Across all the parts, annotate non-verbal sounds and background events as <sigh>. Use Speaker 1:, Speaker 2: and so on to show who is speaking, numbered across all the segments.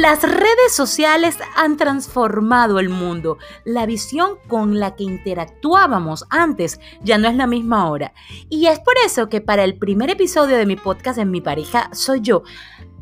Speaker 1: Las redes sociales han transformado el mundo. La visión con la que interactuábamos antes ya no es la misma ahora. Y es por eso que para el primer episodio de mi podcast en mi pareja soy yo.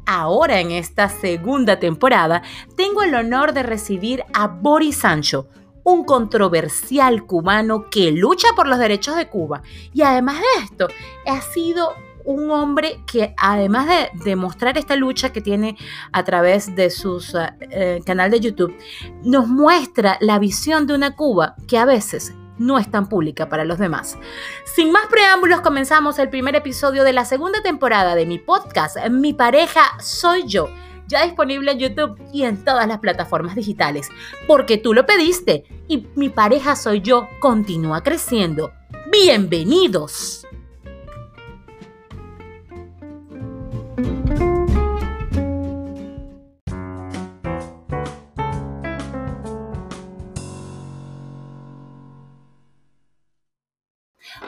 Speaker 1: Ahora en esta segunda temporada tengo el honor de recibir a Boris Sancho, un controversial cubano que lucha por los derechos de Cuba. Y además de esto, ha sido un hombre que además de demostrar esta lucha que tiene a través de su eh, canal de YouTube, nos muestra la visión de una Cuba que a veces no es tan pública para los demás. Sin más preámbulos, comenzamos el primer episodio de la segunda temporada de mi podcast, Mi pareja soy yo, ya disponible en YouTube y en todas las plataformas digitales, porque tú lo pediste y mi pareja soy yo continúa creciendo. Bienvenidos.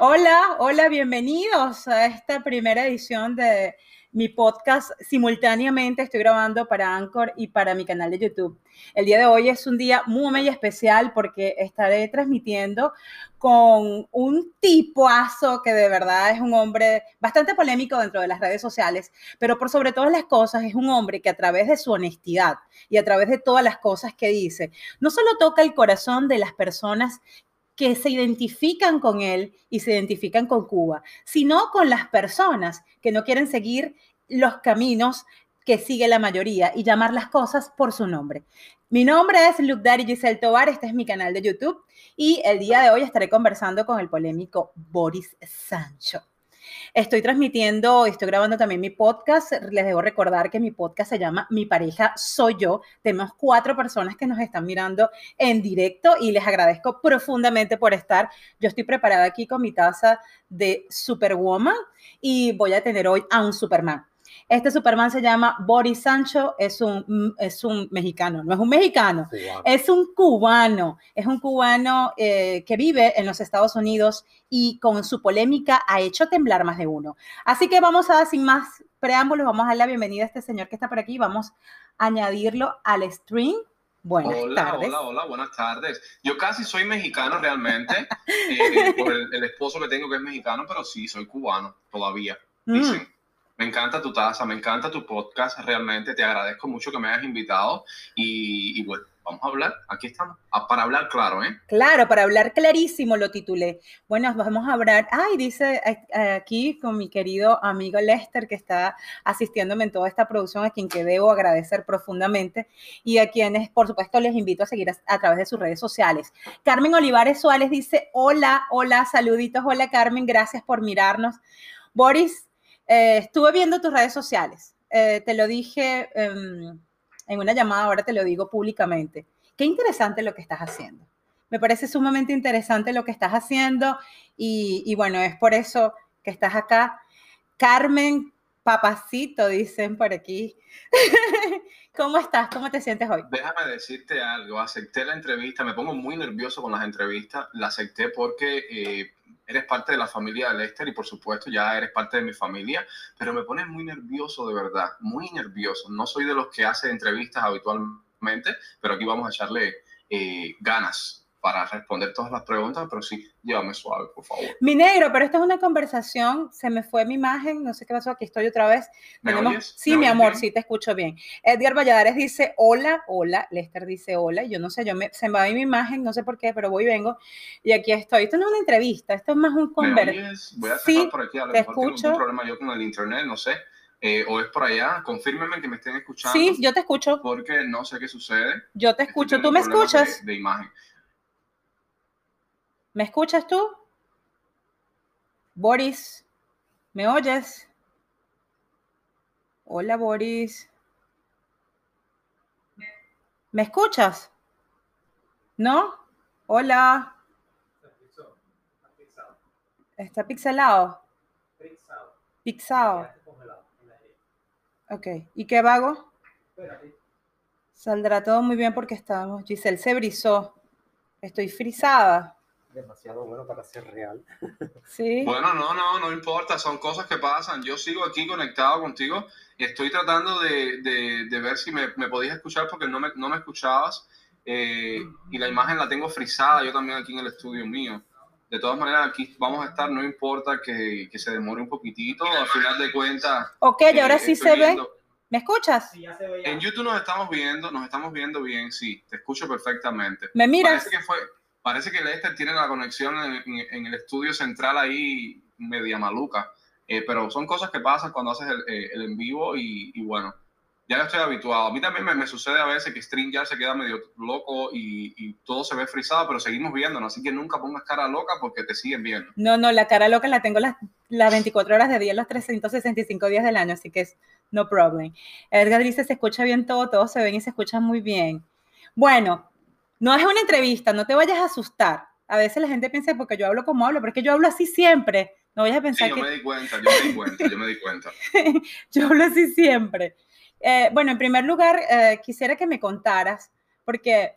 Speaker 1: Hola, hola, bienvenidos a esta primera edición de mi podcast. Simultáneamente estoy grabando para Anchor y para mi canal de YouTube. El día de hoy es un día muy, especial porque estaré transmitiendo con un tipoazo que de verdad es un hombre bastante polémico dentro de las redes sociales, pero por sobre todas las cosas es un hombre que a través de su honestidad y a través de todas las cosas que dice, no solo toca el corazón de las personas que se identifican con él y se identifican con Cuba, sino con las personas que no quieren seguir los caminos que sigue la mayoría y llamar las cosas por su nombre. Mi nombre es Luke Dari Giselle Tobar, este es mi canal de YouTube y el día de hoy estaré conversando con el polémico Boris Sancho. Estoy transmitiendo, estoy grabando también mi podcast. Les debo recordar que mi podcast se llama Mi pareja soy yo. Tenemos cuatro personas que nos están mirando en directo y les agradezco profundamente por estar. Yo estoy preparada aquí con mi taza de Superwoman y voy a tener hoy a un Superman. Este Superman se llama Boris Sancho, es un, mm, es un mexicano, no es un mexicano, es un cubano, es un cubano eh, que vive en los Estados Unidos y con su polémica ha hecho temblar más de uno. Así que vamos a, sin más preámbulos, vamos a dar la bienvenida a este señor que está por aquí, vamos a añadirlo al stream. Buenas
Speaker 2: hola,
Speaker 1: tardes.
Speaker 2: Hola, hola, buenas tardes. Yo casi soy mexicano realmente, <laughs> eh, por el, esposo que tengo que es mexicano, pero sí, soy cubano todavía, mm. Me encanta tu taza, me encanta tu podcast, realmente te agradezco mucho que me hayas invitado y, bueno, vamos a hablar, aquí estamos, ah, para hablar claro, ¿eh?
Speaker 1: Claro, para hablar clarísimo lo titulé. Bueno, vamos a hablar, ay, dice eh, aquí con mi querido amigo Lester que está asistiéndome en toda esta producción, a quien que debo agradecer profundamente y a quienes, por supuesto, les invito a seguir a, través de sus redes sociales. Carmen Olivares Suárez dice, hola, hola, saluditos, hola Carmen, gracias por mirarnos. Boris, eh, estuve viendo tus redes sociales. Eh, te lo dije em, en una llamada, ahora te lo digo públicamente. Qué interesante lo que estás haciendo. Me parece sumamente interesante lo que estás haciendo y, y bueno, es por eso que estás acá. Carmen, papacito, dicen por aquí. <laughs> ¿Cómo estás? ¿Cómo te sientes hoy?
Speaker 2: Déjame decirte algo. Acepté la entrevista. Me pongo muy nervioso con las entrevistas. La acepté porque eh, eres parte de la familia de Lester y por supuesto ya eres parte de mi familia, pero me pones muy nervioso de verdad, muy nervioso. No soy de los que hace entrevistas habitualmente, pero aquí vamos a echarle eh, ganas para responder todas las preguntas, pero sí, llévame suave, por favor.
Speaker 1: Mi negro, pero esta es una conversación, se me fue mi imagen, no sé qué pasó, aquí estoy otra vez.
Speaker 2: ¿Me oyes?
Speaker 1: Sí, mi amor, sí, te escucho bien. Edgar Valladares dice hola, hola, Lester dice hola, yo no sé, yo me, se me va mi imagen, no sé por qué, pero voy y vengo, y aquí estoy. Esto no es una entrevista, esto es más un
Speaker 2: conversación. Voy a sí, por aquí, a lo mejor tengo un problema yo con el internet, no sé. Eh, o es por allá, confírmenme que me estén escuchando.
Speaker 1: Sí, yo te escucho.
Speaker 2: Porque no sé qué sucede.
Speaker 1: Yo te escucho, ¿tú me escuchas?
Speaker 2: de imagen.
Speaker 1: ¿Me escuchas tú? Boris, ¿me oyes? Hola, Boris. ¿Me escuchas? ¿No? Hola. Está pixelado. Pixado. Ok. ¿Y qué vago? Saldrá todo muy bien porque estamos. Giselle se brizó. Estoy frisada.
Speaker 3: Demasiado bueno para ser real.
Speaker 2: Sí. Bueno, no, no, no importa, son cosas que pasan. Yo sigo aquí conectado contigo y estoy tratando de, de, de ver si me, me, podías escuchar porque no me, no me escuchabas. Eh, y la imagen la tengo frisada yo también aquí en el estudio mío. De todas maneras, aquí vamos a estar, no importa que, que se demore un poquitito, al final de cuentas.
Speaker 1: Ok, y ahora sí se ve. ¿Me escuchas? Sí,
Speaker 2: ya se ve En YouTube nos estamos viendo, nos estamos viendo bien, sí, te escucho perfectamente.
Speaker 1: ¿Me miras?
Speaker 2: Parece que fue, Parece que Lester tiene la conexión en, el estudio central ahí media maluca, eh, pero son cosas que pasan cuando haces el, eh, en vivo y, bueno, ya estoy habituado. A mí también me, sucede a veces que StreamYard se queda medio loco y, todo se ve frisado, pero seguimos viéndonos, así que nunca pongas cara loca porque te siguen viendo.
Speaker 1: No, no, la cara loca la tengo las, las 24 horas de día, los 365 días del año, así que es no problem. Edgar dice, se escucha bien todo, todo se ven y se escucha muy bien. Bueno, no es una entrevista, no te vayas a asustar. A veces la gente piensa porque yo hablo como hablo, pero es que yo hablo así siempre. No vayas a pensar
Speaker 2: sí,
Speaker 1: yo
Speaker 2: me di cuenta, yo me di cuenta, yo me di cuenta. <laughs>
Speaker 1: yo hablo así siempre. Eh, bueno, en primer lugar, eh, quisiera que me contaras, porque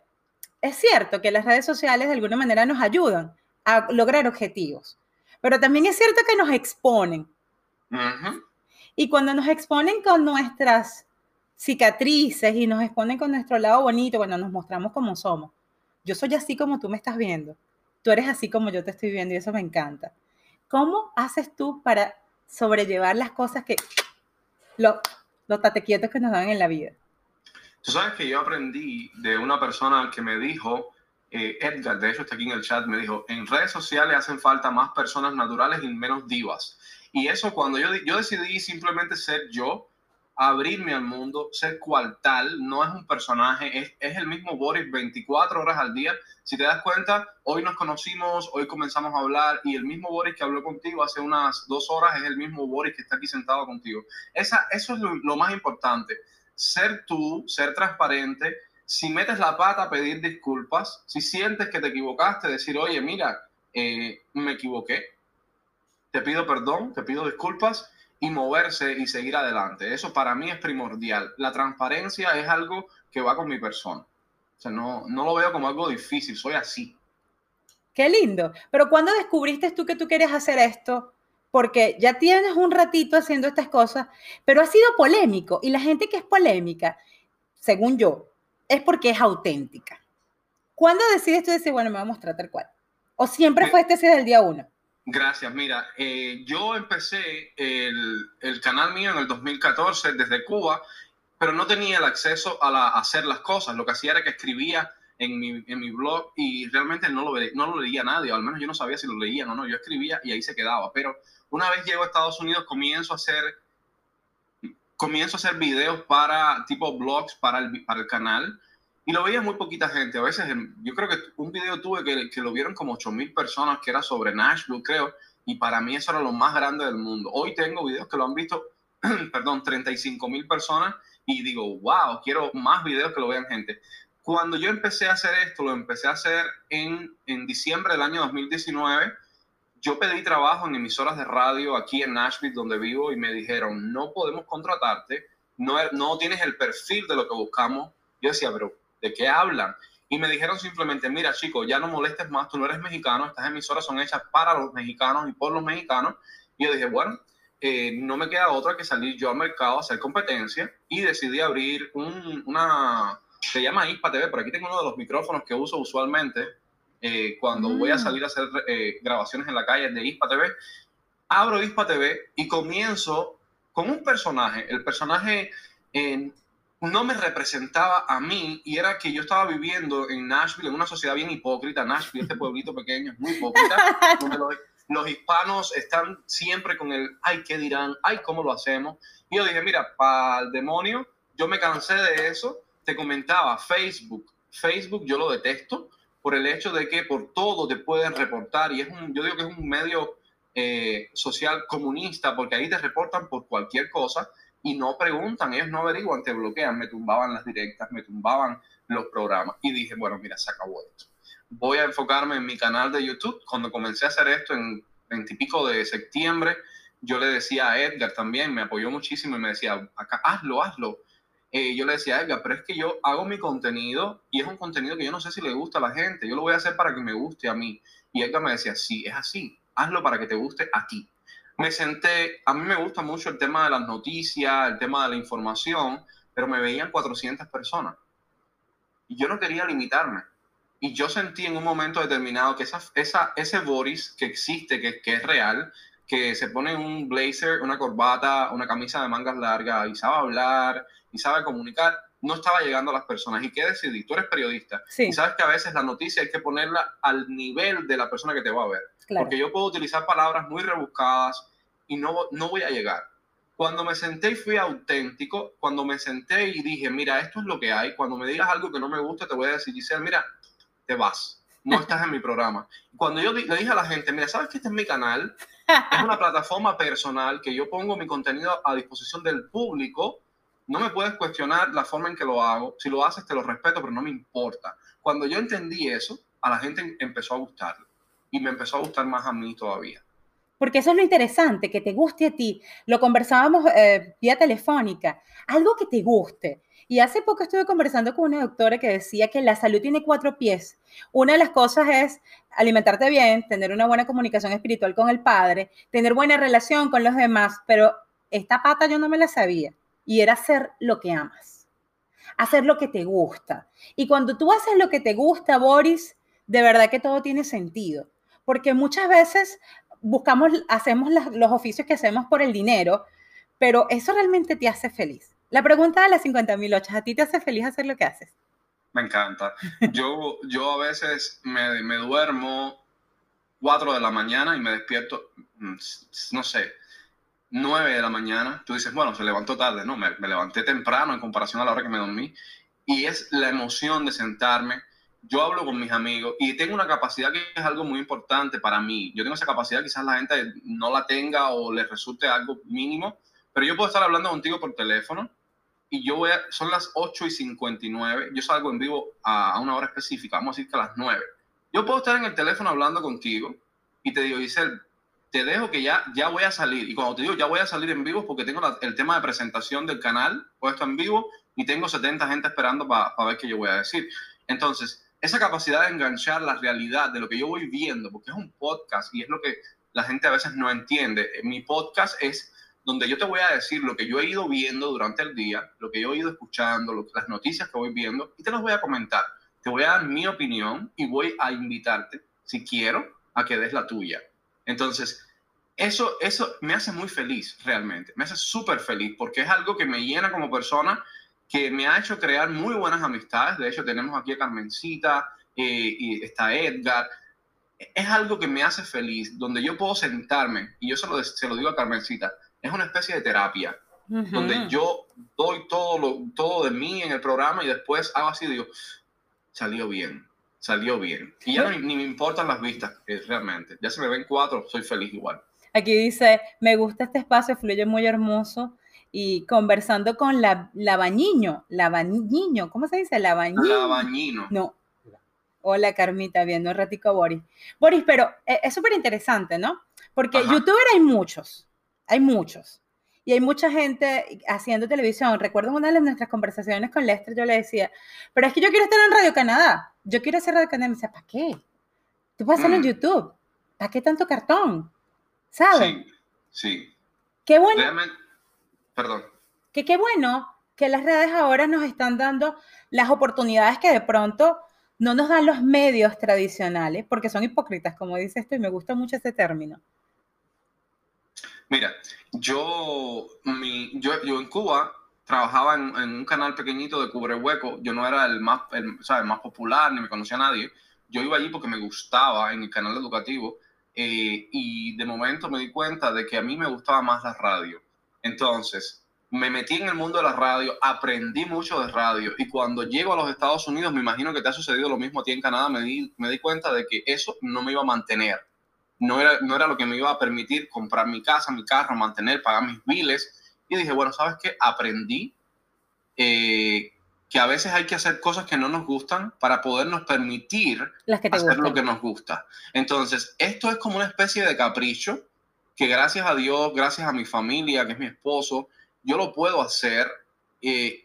Speaker 1: es cierto que las redes sociales de alguna manera nos ayudan a lograr objetivos, pero también es cierto que nos exponen. Y cuando nos exponen con nuestras cicatrices y nos exponen con nuestro lado bonito cuando nos mostramos como somos. Yo soy así como tú me estás viendo. Tú eres así como yo te estoy viendo y eso me encanta. ¿Cómo haces tú para sobrellevar las cosas que, los, los tatequietos que nos dan en la vida?
Speaker 2: Tú sabes que yo aprendí de una persona que me dijo, eh, Edgar, de hecho está aquí en el chat, me dijo, en redes sociales hacen falta más personas naturales y menos divas. Y eso cuando yo, yo decidí simplemente ser yo, abrirme al mundo, ser cual tal, no es un personaje, es, es, el mismo Boris 24 horas al día. Si te das cuenta, hoy nos conocimos, hoy comenzamos a hablar y el mismo Boris que habló contigo hace unas dos horas es el mismo Boris que está aquí sentado contigo. Esa, eso es lo, más importante, ser tú, ser transparente. Si metes la pata, pedir disculpas. Si sientes que te equivocaste, decir, oye, mira, eh, me equivoqué, te pido perdón, te pido disculpas y moverse y seguir adelante. Eso para mí es primordial. La transparencia es algo que va con mi persona. O sea, no, no lo veo como algo difícil, soy así.
Speaker 1: Qué lindo. Pero ¿cuándo descubriste tú que tú querías hacer esto? Porque ya tienes un ratito haciendo estas cosas, pero ha sido polémico. Y la gente que es polémica, según yo, es porque es auténtica. ¿Cuándo decides tú decir, bueno, me voy a mostrar tal cual? ¿O siempre fue este desde el día uno?
Speaker 2: Gracias. Mira, eh, yo empecé el, el, canal mío en el 2014 desde Cuba, pero no tenía el acceso a, la, hacer las cosas. Lo que hacía era que escribía en mi, en mi blog y realmente no lo, no lo leía nadie, o al menos yo no sabía si lo leían o no. Yo escribía y ahí se quedaba. Pero una vez llego a Estados Unidos, comienzo a hacer, comienzo a hacer videos para tipo blogs para el, para el canal y lo veía muy poquita gente. A veces, yo creo que un video tuve que, que lo vieron como 8000 personas, que era sobre Nashville, creo. Y para mí eso era lo más grande del mundo. Hoy tengo videos que lo han visto, <clears throat> perdón, 35 mil personas. Y digo, wow, quiero más videos que lo vean gente. Cuando yo empecé a hacer esto, lo empecé a hacer en, en diciembre del año 2019. Yo pedí trabajo en emisoras de radio aquí en Nashville, donde vivo, y me dijeron, no podemos contratarte, no, no tienes el perfil de lo que buscamos. Yo decía, pero ¿de qué hablan? Y me dijeron simplemente, mira chicos, ya no molestes más, tú no eres mexicano, estas emisoras son hechas para los mexicanos y por los mexicanos. Y yo dije, bueno, eh, no me queda otra que salir yo al mercado a hacer competencia y decidí abrir una, se llama ISPA TV, por aquí tengo uno de los micrófonos que uso usualmente eh, cuando voy a mm. salir a hacer eh, grabaciones en la calle de ISPA TV. Abro ISPA TV y comienzo con un personaje. El personaje no me representaba a mí y era que yo estaba viviendo en Nashville, en una sociedad bien hipócrita. Nashville, este pueblito pequeño, es muy hipócrita, <laughs> donde los, hispanos están siempre con el, ay, ¿qué dirán? Ay, ¿cómo lo hacemos? Y yo dije, mira, para el demonio, yo me cansé de eso. Te comentaba, Facebook, Facebook yo lo detesto por el hecho de que por todo te pueden reportar y es un, yo digo que es un medio eh, social comunista porque ahí te reportan por cualquier cosa y no preguntan, ellos no averiguan, te bloquean, me tumbaban las directas, me tumbaban los programas. Y dije, bueno, mira, se acabó esto. Voy a enfocarme en mi canal de YouTube. Cuando comencé a hacer esto en veintipico de septiembre, yo le decía a Edgar también, me apoyó muchísimo y me decía, acá, hazlo, hazlo. Eh, yo le decía a Edgar, pero es que yo hago mi contenido y es un contenido que yo no sé si le gusta a la gente, yo lo voy a hacer para que me guste a mí. Y Edgar me decía, sí, es así, hazlo para que te guste a ti. Me senté, a mí me gusta mucho el tema de las noticias, el tema de la información, pero me veían 400 personas. Y yo no quería limitarme. Y yo sentí en un momento determinado que esa, esa, ese Boris que existe, que, que es real, que se pone un blazer, una corbata, una camisa de mangas largas y sabe hablar y sabe comunicar, no estaba llegando a las personas. ¿Y qué decidí? Tú eres periodista y sabes que a veces la noticia hay que ponerla al nivel de la persona que te va a ver. Porque yo puedo utilizar palabras muy rebuscadas y no, no voy a llegar. Cuando me senté y fui auténtico, cuando me senté y dije, mira, esto es lo que hay, cuando me digas algo que no me gusta, te voy a decir, Giselle, mira, te vas, no estás en mi programa. Cuando yo le dije a la gente, mira, ¿sabes que este es mi canal? Es una plataforma personal que yo pongo mi contenido a disposición del público. No me puedes cuestionar la forma en que lo hago. Si lo haces, te lo respeto, pero no me importa. Cuando yo entendí eso, a la gente empezó a gustarlo. Y me empezó a gustar más a mí todavía.
Speaker 1: Porque eso es lo interesante, que te guste a ti. Lo conversábamos eh, vía telefónica. Algo que te guste. Y hace poco estuve conversando con una doctora que decía que la salud tiene cuatro pies. Una de las cosas es alimentarte bien, tener una buena comunicación espiritual con el Padre, tener buena relación con los demás, pero esta pata yo no me la sabía. Y era hacer lo que amas, hacer lo que te gusta. Y cuando tú haces lo que te gusta, Boris, de verdad que todo tiene sentido. Porque muchas veces buscamos, hacemos los oficios que hacemos por el dinero, pero eso realmente te hace feliz. La pregunta de las 50.000 ochas, ¿a ti te hace feliz hacer lo que haces?
Speaker 2: Me encanta. Yo, yo a veces me, me duermo 4 de la mañana y me despierto, mm, no sé, 9 de la mañana. Tú dices, bueno, se levantó tarde. No, me, me, levanté temprano en comparación a la hora que me dormí. Y es la emoción de sentarme. Yo hablo con mis amigos y tengo una capacidad que es algo muy importante para mí. Yo tengo esa capacidad, quizás la gente no la tenga o le resulte algo mínimo, pero yo puedo estar hablando contigo por teléfono y yo voy a, son las 8 y 59, yo salgo en vivo a, una hora específica, vamos a decir que a las 9. Yo puedo estar en el teléfono hablando contigo y te digo, Giselle, te dejo que ya, ya voy a salir. Y cuando te digo ya voy a salir en vivo porque tengo el tema de presentación del canal puesto en vivo y tengo 70 gente esperando para ver qué yo voy a decir. Entonces, esa capacidad de enganchar la realidad de lo que yo voy viendo, porque es un podcast y es lo que la gente a veces no entiende. Mi podcast es donde yo te voy a decir lo que yo he ido viendo durante el día, lo que yo he ido escuchando, las noticias que voy viendo, y te las voy a comentar. Te voy a dar mi opinión y voy a invitarte, si quiero, a que des la tuya. Entonces, eso, eso me hace muy feliz, realmente. Me hace súper feliz porque es algo que me llena como persona, que me ha hecho crear muy buenas amistades. De hecho, tenemos aquí a Carmencita eh, y está Edgar. Es algo que me hace feliz, donde yo puedo sentarme, y yo se lo, se lo digo a Carmencita, es una especie de terapia, donde yo doy todo, lo, todo de mí en el programa y después hago así, digo, salió bien, salió bien. Y ya ni, me importan las vistas, eh, realmente. Ya se me ven cuatro, soy feliz igual.
Speaker 1: Aquí dice, me gusta este espacio, fluye muy hermoso. Y conversando con la, la bañiño, la bañiño, ¿cómo se dice? La bañino.
Speaker 2: La bañino.
Speaker 1: No. Hola Carmita, viendo un ratico a Boris. Boris, pero eh, es súper interesante, ¿no? Porque youtuber hay muchos hay muchos. Y hay mucha gente haciendo televisión. Recuerdo una de nuestras conversaciones con Lester, yo le decía, pero es que yo quiero estar en Radio Canadá. Yo quiero hacer Radio Canadá. Y me decía, ¿para qué? Tú puedes hacerlo en mm. YouTube. ¿Para qué tanto cartón? ¿Sabes?
Speaker 2: Sí, sí.
Speaker 1: Qué bueno.
Speaker 2: Perdón.
Speaker 1: Que qué bueno que las redes ahora nos están dando las oportunidades que de pronto no nos dan los medios tradicionales, porque son hipócritas, como dice esto, y me gusta mucho ese término.
Speaker 2: Mira, yo, mi, yo, yo en Cuba trabajaba en, un canal pequeñito de cubre hueco. Yo no era el más, el, más popular, ni me conocía a nadie. Yo iba allí porque me gustaba en el canal educativo eh, y de momento me di cuenta de que a mí me gustaba más la radio. Entonces, me metí en el mundo de la radio, aprendí mucho de radio y cuando llego a los Estados Unidos, me imagino que te ha sucedido lo mismo a ti en Canadá, me di, me di cuenta de que eso no me iba a mantener no era, no era lo que me iba a permitir comprar mi casa, mi carro, mantener, pagar mis biles. Y dije, bueno, ¿sabes qué? Aprendí eh, que a veces hay que hacer cosas que no nos gustan para podernos permitir hacer lo que nos gusta. Entonces, esto es como una especie de capricho que gracias a Dios, gracias a mi familia, que es mi esposo, yo lo puedo hacer. Eh,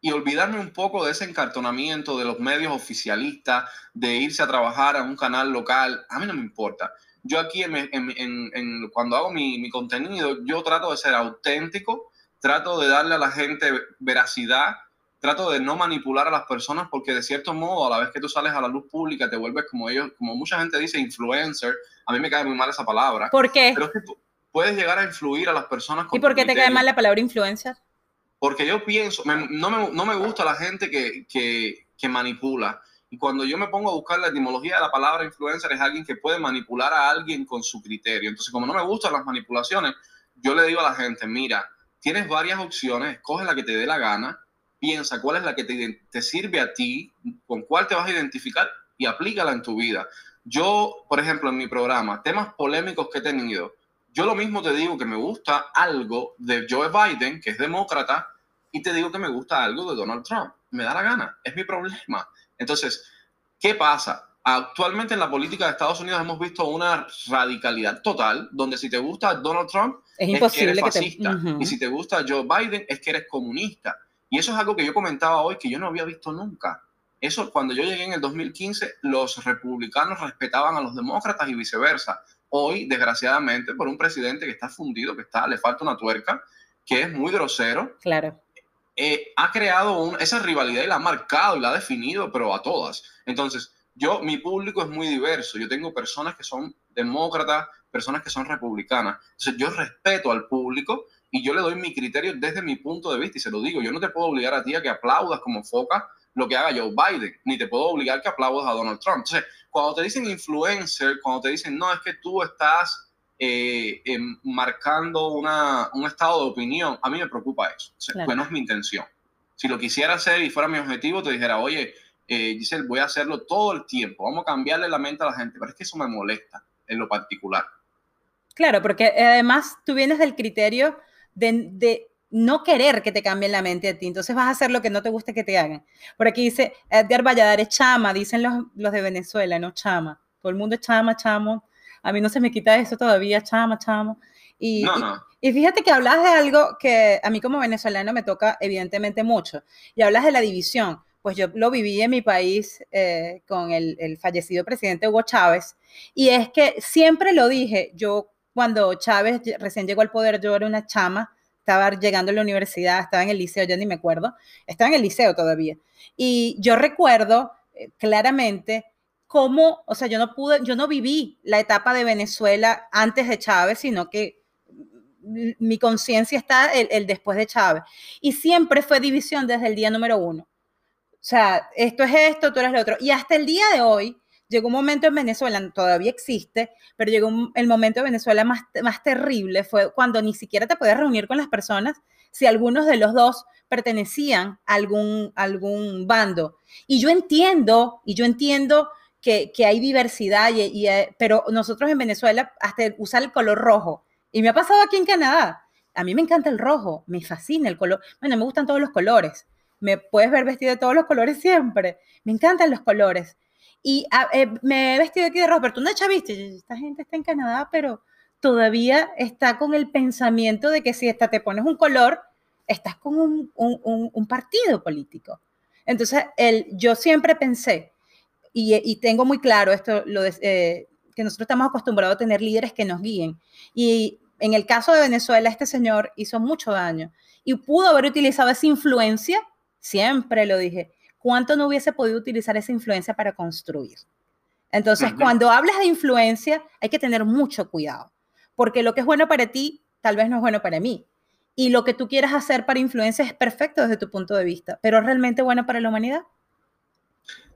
Speaker 2: y olvidarme un poco de ese encartonamiento de los medios oficialistas, de irse a trabajar a un canal local, a mí no me importa. Yo aquí, cuando hago mi, mi, contenido, yo trato de ser auténtico, trato de darle a la gente veracidad, trato de no manipular a las personas porque de cierto modo, a la vez que tú sales a la luz pública, te vuelves como ellos, como mucha gente dice, influencer. A mí me cae muy mal esa palabra.
Speaker 1: ¿Por qué?
Speaker 2: Pero es que puedes llegar a influir a las personas.
Speaker 1: Con ¿Y por qué te cae mal la palabra influencer?
Speaker 2: Porque yo pienso, no, me, no, me, gusta la gente que, que, que, manipula. Y cuando yo me pongo a buscar la etimología de la palabra influencer, es alguien que puede manipular a alguien con su criterio. Entonces, como no me gustan las manipulaciones, yo le digo a la gente, mira, tienes varias opciones, escoge la que te dé la gana, piensa cuál es la que te, te sirve a ti, con cuál te vas a identificar y aplícala en tu vida. Yo, por ejemplo, en mi programa, temas polémicos que he tenido, yo lo mismo te digo que me gusta algo de Joe Biden, que es demócrata, y te digo que me gusta algo de Donald Trump. Me da la gana, es mi problema. Entonces, ¿qué pasa? Actualmente en la política de Estados Unidos hemos visto una radicalidad total, donde si te gusta Donald Trump,
Speaker 1: es, imposible que eres
Speaker 2: fascista, y si te gusta Joe Biden, es que eres comunista. Y eso es algo que yo comentaba hoy que yo no había visto nunca. Eso, cuando yo llegué en el 2015, los republicanos respetaban a los demócratas y viceversa. Hoy, desgraciadamente, por un presidente que está fundido, que está, le falta una tuerca, que es muy grosero.
Speaker 1: Claro.
Speaker 2: Eh, ha creado esa rivalidad y la ha marcado y la ha definido, pero a todas. Entonces, yo, mi público es muy diverso. Yo tengo personas que son demócratas, personas que son republicanas. Entonces, yo respeto al público y yo le doy mi criterio desde mi punto de vista y se lo digo. Yo no te puedo obligar a ti a que aplaudas como foca lo que haga Joe Biden, ni te puedo obligar que aplaudas a Donald Trump. Entonces, cuando te dicen influencer, cuando te dicen, no, es que tú estás eh, em, marcando una, un estado de opinión, a mí me preocupa eso. Pues no es mi intención. Si lo quisiera hacer y fuera mi objetivo, te dijera, oye, eh, Giselle, voy a hacerlo todo el tiempo, vamos a cambiarle la mente a la gente, pero es que eso me molesta en lo particular.
Speaker 1: Claro, porque además tú vienes del criterio de, de no querer que te cambien la mente a ti. Entonces vas a hacer lo que no te guste que te hagan. Por aquí dice Edgar Valladares, chama, dicen los, los de Venezuela, no chama. Todo el mundo es chama, chamo. A mí no se me quita eso todavía, chama, chamo. Y, y, fíjate que hablas de algo que a mí como venezolano me toca evidentemente mucho. Y hablas de la división. Pues yo lo viví en mi país eh, con el, el fallecido presidente Hugo Chávez. Y es que siempre lo dije, yo cuando Chávez recién llegó al poder, yo era una chama estaba llegando a la universidad, estaba en el liceo, ya ni me acuerdo, estaba en el liceo todavía. Y yo recuerdo eh, claramente cómo, o sea, yo no pude, yo no viví la etapa de Venezuela antes de Chávez, sino que mi conciencia está el, el, después de Chávez. Y siempre fue división desde el día número uno. O sea, esto es esto, tú eres lo otro. Y hasta el día de hoy, llegó un momento en Venezuela, todavía existe, pero llegó el momento de Venezuela más, más terrible, fue cuando ni siquiera te puedes reunir con las personas si algunos de los dos pertenecían a algún, algún bando. Y yo entiendo, y yo entiendo que, que hay diversidad, y, eh, pero nosotros en Venezuela hasta usar el color rojo, y me ha pasado aquí en Canadá, a mí me encanta el rojo, me fascina el color, bueno, me gustan todos los colores, me puedes ver vestido de todos los colores siempre, me encantan los colores, y ah, eh, me he vestido aquí de rojo, pero tú no chaviste, esta gente está en Canadá, pero todavía está con el pensamiento de que si esta te pones un color, estás con un, partido político. Entonces, el, yo siempre pensé, y, y tengo muy claro esto, eh, que nosotros estamos acostumbrados a tener líderes que nos guíen. Y en el caso de Venezuela, este señor hizo mucho daño y pudo haber utilizado esa influencia, siempre lo dije, ¿cuánto no hubiese podido utilizar esa influencia para construir? Entonces, cuando hablas de influencia, hay que tener mucho cuidado, porque lo que es bueno para ti tal vez no es bueno para mí. Y lo que tú quieras hacer para influencia es perfecto desde tu punto de vista, pero ¿es realmente bueno para la humanidad?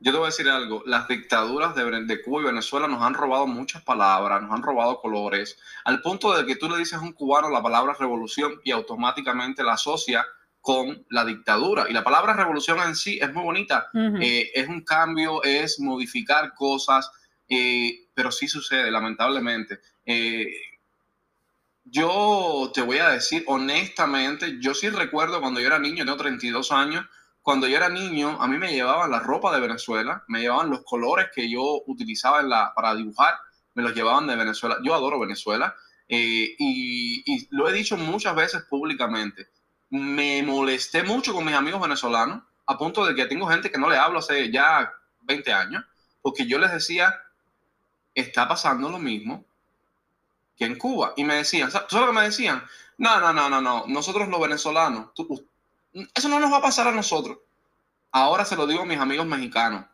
Speaker 2: Yo te voy a decir algo, las dictaduras de, de, Cuba y Venezuela nos han robado muchas palabras, nos han robado colores, al punto de que tú le dices a un cubano la palabra revolución y automáticamente la asocia con la dictadura. Y la palabra revolución en sí es muy bonita. Eh, es un cambio, es modificar cosas, eh, pero sí sucede, lamentablemente. Eh, yo te voy a decir honestamente, yo sí recuerdo cuando yo era niño, tengo 32 años, cuando yo era niño, a mí me llevaban la ropa de Venezuela, me llevaban los colores que yo utilizaba en la, para dibujar, me los llevaban de Venezuela. Yo adoro Venezuela y, y lo he dicho muchas veces públicamente me molesté mucho con mis amigos venezolanos, a punto de que tengo gente que no le hablo hace ya 20 años, porque yo les decía, está pasando lo mismo que en Cuba. Y me decían, ¿tú sabes lo que me decían? No, no, no, no, no, nosotros los venezolanos, eso no nos va a pasar a nosotros. Ahora se lo digo a mis amigos mexicanos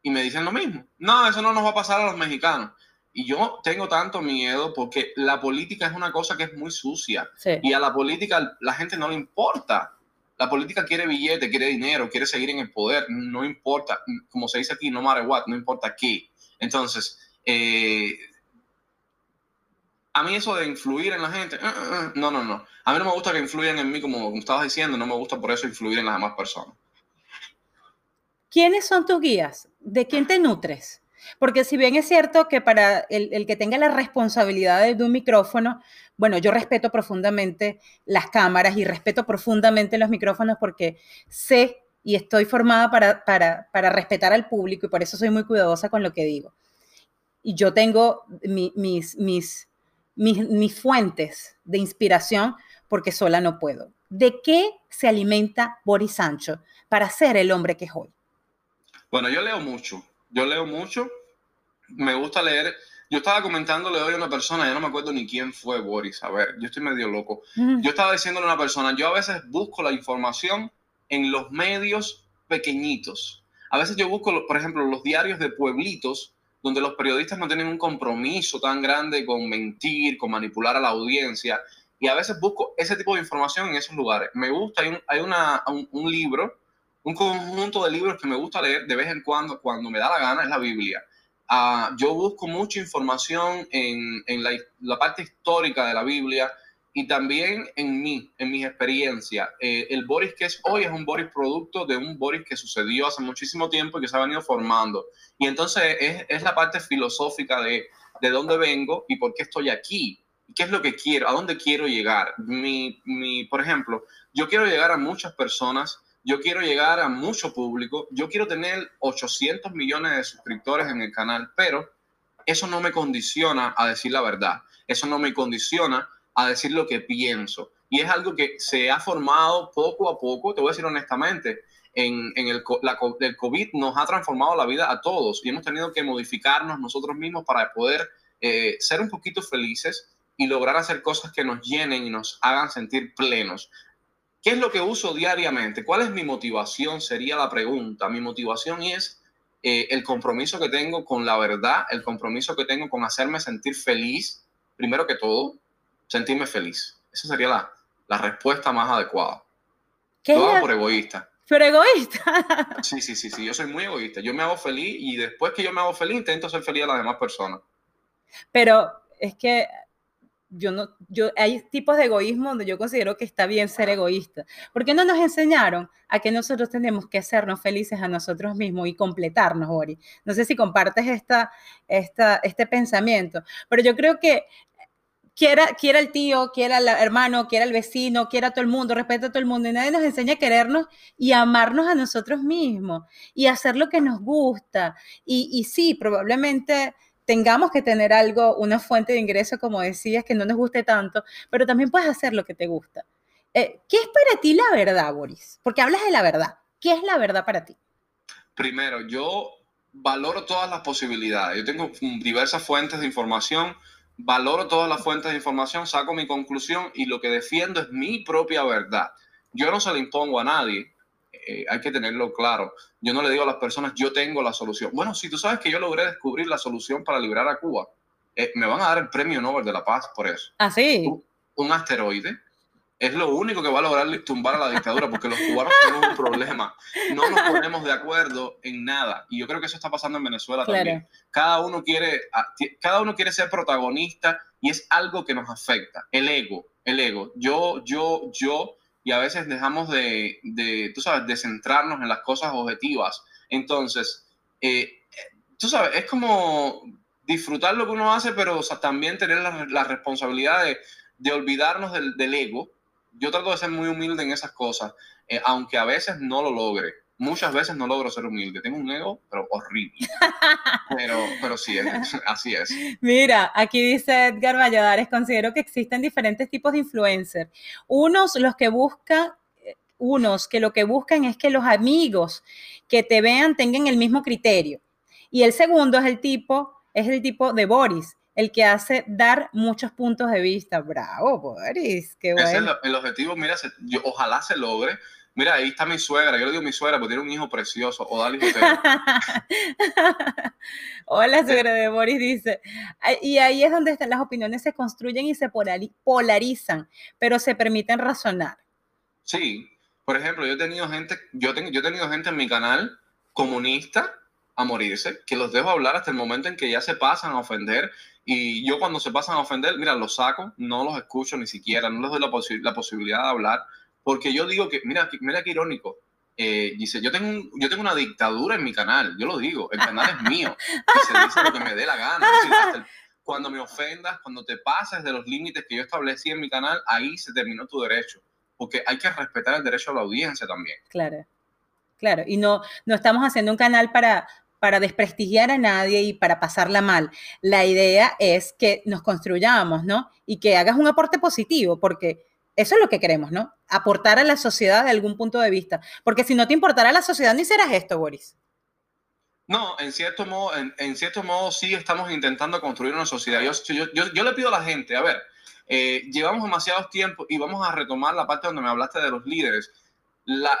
Speaker 2: y me dicen lo mismo. No, eso no nos va a pasar a los mexicanos. Y yo tengo tanto miedo porque la política es una cosa que es muy sucia. Y a la política la gente no le importa. La política quiere billete, quiere dinero, quiere seguir en el poder. No importa, como se dice aquí, no matter what, no importa qué. Entonces, eh, a mí eso de influir en la gente, eh, eh, no, no, no. A mí no me gusta que influyan en mí, como estabas diciendo, no me gusta por eso influir en las demás personas.
Speaker 1: ¿Quiénes son tus guías? ¿De quién te nutres? Porque si bien es cierto que para el, que tenga la responsabilidad de, un micrófono, bueno, yo respeto profundamente las cámaras y respeto profundamente los micrófonos porque sé y estoy formada para, para, respetar al público y por eso soy muy cuidadosa con lo que digo. Y yo tengo mis, mis, mis, mis fuentes de inspiración porque sola no puedo. ¿De qué se alimenta Boris Sancho para ser el hombre que es hoy?
Speaker 2: Bueno, yo leo mucho. Yo leo mucho. Me gusta leer. Yo estaba comentándole hoy a una persona, ya no me acuerdo ni quién fue Boris. A ver, yo estoy medio loco. Yo estaba diciéndole a una persona, yo a veces busco la información en los medios pequeñitos. A veces yo busco, por ejemplo, los diarios de pueblitos, donde los periodistas no tienen un compromiso tan grande con mentir, con manipular a la audiencia. Y a veces busco ese tipo de información en esos lugares. Me gusta, hay un, hay una, un libro un conjunto de libros que me gusta leer de vez en cuando, cuando me da la gana, es la Biblia. Ah, yo busco mucha información en, en la, parte histórica de la Biblia y también en mí, en mis experiencias. Eh, el Boris que es hoy es un Boris producto de un Boris que sucedió hace muchísimo tiempo y que se ha venido formando. Y entonces es, es la parte filosófica de, de dónde vengo y por qué estoy aquí. ¿Qué es lo que quiero? ¿A dónde quiero llegar? Mi, mi, por ejemplo, yo quiero llegar a muchas personas yo quiero llegar a mucho público, yo quiero tener 800 millones de suscriptores en el canal, pero eso no me condiciona a decir la verdad, eso no me condiciona a decir lo que pienso. Y es algo que se ha formado poco a poco, te voy a decir honestamente, en, el, la, el COVID nos ha transformado la vida a todos y hemos tenido que modificarnos nosotros mismos para poder eh, ser un poquito felices y lograr hacer cosas que nos llenen y nos hagan sentir plenos. ¿Qué es lo que uso diariamente? ¿Cuál es mi motivación? Sería la pregunta. Mi motivación es eh, el compromiso que tengo con la verdad, el compromiso que tengo con hacerme sentir feliz, primero que todo, sentirme feliz. Esa sería la, la respuesta más adecuada. ¿Qué todo por egoísta.
Speaker 1: Pero egoísta. <laughs>
Speaker 2: sí, sí, sí, sí, yo soy muy egoísta. Yo me hago feliz y después que yo me hago feliz intento ser feliz a las demás personas.
Speaker 1: Pero es que yo no, yo, hay tipos de egoísmo donde yo considero que está bien ser egoísta. porque no nos enseñaron a que nosotros tenemos que hacernos felices a nosotros mismos y completarnos, Ori? No sé si compartes esta, esta, este pensamiento, pero yo creo que quiera, quiera el tío, quiera el hermano, quiera el vecino, quiera todo el mundo, respeta a todo el mundo, y nadie nos enseña a querernos y amarnos a nosotros mismos y hacer lo que nos gusta. Y, y sí, probablemente tengamos que tener algo, una fuente de ingreso, como decías, que no nos guste tanto, pero también puedes hacer lo que te gusta. Eh, ¿Qué es para ti la verdad, Boris? Porque hablas de la verdad. ¿Qué es la verdad para ti?
Speaker 2: Primero, yo valoro todas las posibilidades. Yo tengo diversas fuentes de información, valoro todas las fuentes de información, saco mi conclusión y lo que defiendo es mi propia verdad. Yo no se le impongo a nadie. Eh, hay que tenerlo claro. Yo no le digo a las personas, yo tengo la solución. Bueno, si tú sabes que yo logré descubrir la solución para liberar a Cuba, eh, me van a dar el premio Nobel de la Paz por eso.
Speaker 1: ¿Ah, sí?
Speaker 2: Un, asteroide es lo único que va a lograr tumbar a la dictadura, porque los cubanos tenemos un problema. No nos ponemos de acuerdo en nada. Y yo creo que eso está pasando en Venezuela también. Cada uno, quiere, cada uno quiere ser protagonista y es algo que nos afecta. El ego, el ego. Yo, yo, yo y a veces dejamos de, de tú sabes, de centrarnos en las cosas objetivas. Entonces, eh, tú sabes, es como disfrutar lo que uno hace, pero también tener la, responsabilidad de, olvidarnos del, del, ego. Yo trato de ser muy humilde en esas cosas, eh, aunque a veces no lo logre muchas veces no logro ser humilde. Tengo un ego, pero horrible. <laughs> Pero, pero sí, así es.
Speaker 1: Mira, aquí dice Edgar Valladares, considero que existen diferentes tipos de influencers. Unos los que buscan unos que lo que buscan es que los amigos que te vean tengan el mismo criterio. Y el segundo es el tipo, es el tipo de Boris, el que hace dar muchos puntos de vista. Bravo, Boris, qué bueno.
Speaker 2: Ese es el objetivo, mira, yo, ojalá se logre. Mira, ahí está mi suegra. Yo le digo mi suegra porque tiene un hijo precioso. O dale <laughs>
Speaker 1: Hola, suegra de Boris dice. Y ahí es donde están las opiniones se construyen y se polarizan, pero se permiten razonar.
Speaker 2: Sí. Por ejemplo, yo he tenido gente, yo, tengo, yo he tenido gente en mi canal comunista a morirse, que los dejo hablar hasta el momento en que ya se pasan a ofender. Y yo cuando se pasan a ofender, mira, los saco, no los escucho ni siquiera, no les doy la, la posibilidad de hablar, porque yo digo que, mira, mira qué irónico, eh, dice, yo tengo, yo tengo una dictadura en mi canal, yo lo digo, el canal es mío, y se dice lo que me dé la gana. cuando me ofendas, cuando te pases de los límites que yo establecí en mi canal, ahí se terminó tu derecho, porque hay que respetar el derecho a la audiencia también.
Speaker 1: Claro, claro, y no, no estamos haciendo un canal para, para desprestigiar a nadie y para pasarla mal. La idea es que nos construyamos, ¿no? Y que hagas un aporte positivo, porque eso es lo que queremos, ¿no? Aportar a la sociedad de algún punto de vista. Porque si no te importara la sociedad, ni serás esto, Boris.
Speaker 2: No, en cierto modo, en, cierto modo sí estamos intentando construir una sociedad. Yo, yo, le pido a la gente, a ver, eh, llevamos demasiado tiempo y vamos a retomar la parte donde me hablaste de los líderes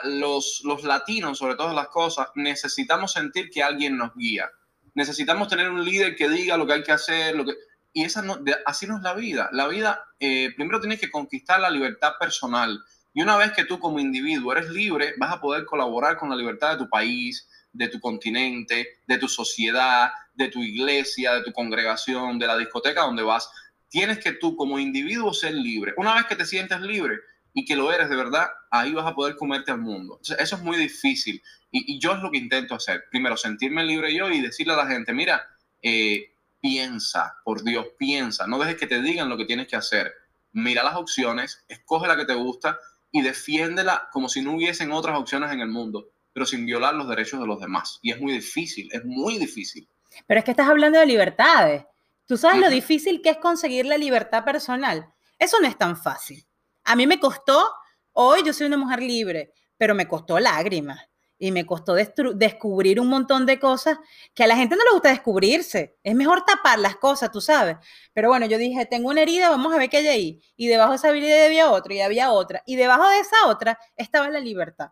Speaker 2: los, los latinos, sobre todas las cosas, necesitamos sentir que alguien nos guía. Necesitamos tener un líder que diga lo que hay que hacer, lo que... Y esa no, así no es la vida. La vida, eh, primero tienes que conquistar la libertad personal. Y una vez que tú como individuo eres libre, vas a poder colaborar con la libertad de tu país, de tu continente, de tu sociedad, de tu iglesia, de tu congregación, de la discoteca donde vas. Tienes que tú como individuo ser libre. Una vez que te sientes libre, y que lo eres de verdad, ahí vas a poder comerte al mundo. eso es muy difícil. Y, yo es lo que intento hacer. Primero, sentirme libre yo y decirle a la gente, mira, eh, piensa, por Dios, piensa. No dejes que te digan lo que tienes que hacer. Mira las opciones, escoge la que te gusta y defiéndela como si no hubiesen otras opciones en el mundo, pero sin violar los derechos de los demás. Y es muy difícil, es muy difícil.
Speaker 1: Pero es que estás hablando de libertades. ¿Tú sabes lo difícil que es conseguir la libertad personal? Eso no es tan fácil. A mí me costó, hoy yo soy una mujer libre, pero me costó lágrimas y me costó descubrir un montón de cosas que a la gente no le gusta descubrirse. Es mejor tapar las cosas, tú sabes. Pero bueno, yo dije, tengo una herida, vamos a ver qué hay ahí. Y debajo de esa herida había otra y había otra. Y debajo de esa otra estaba la libertad.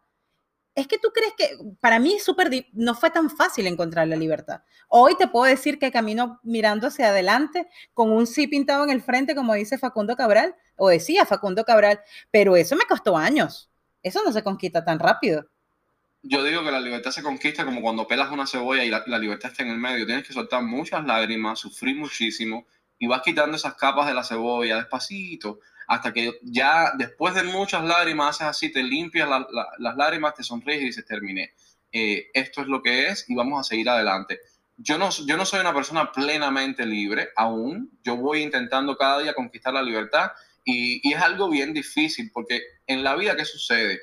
Speaker 1: Es que tú crees que para mí súper no fue tan fácil encontrar la libertad. Hoy te puedo decir que camino mirando hacia adelante con un sí pintado en el frente, como dice Facundo Cabral, o decía Facundo Cabral, pero eso me costó años. Eso no se conquista tan rápido.
Speaker 2: Yo digo que la libertad se conquista como cuando pelas una cebolla y la, libertad está en el medio. Tienes que soltar muchas lágrimas, sufrir muchísimo y vas quitando esas capas de la cebolla despacito hasta que ya después de muchas lágrimas haces así, te limpias las lágrimas, te sonríes y dices, terminé. Eh, esto es lo que es y vamos a seguir adelante. Yo no, yo no soy una persona plenamente libre aún. Yo voy intentando cada día conquistar la libertad y, es algo bien difícil porque en la vida, ¿qué sucede?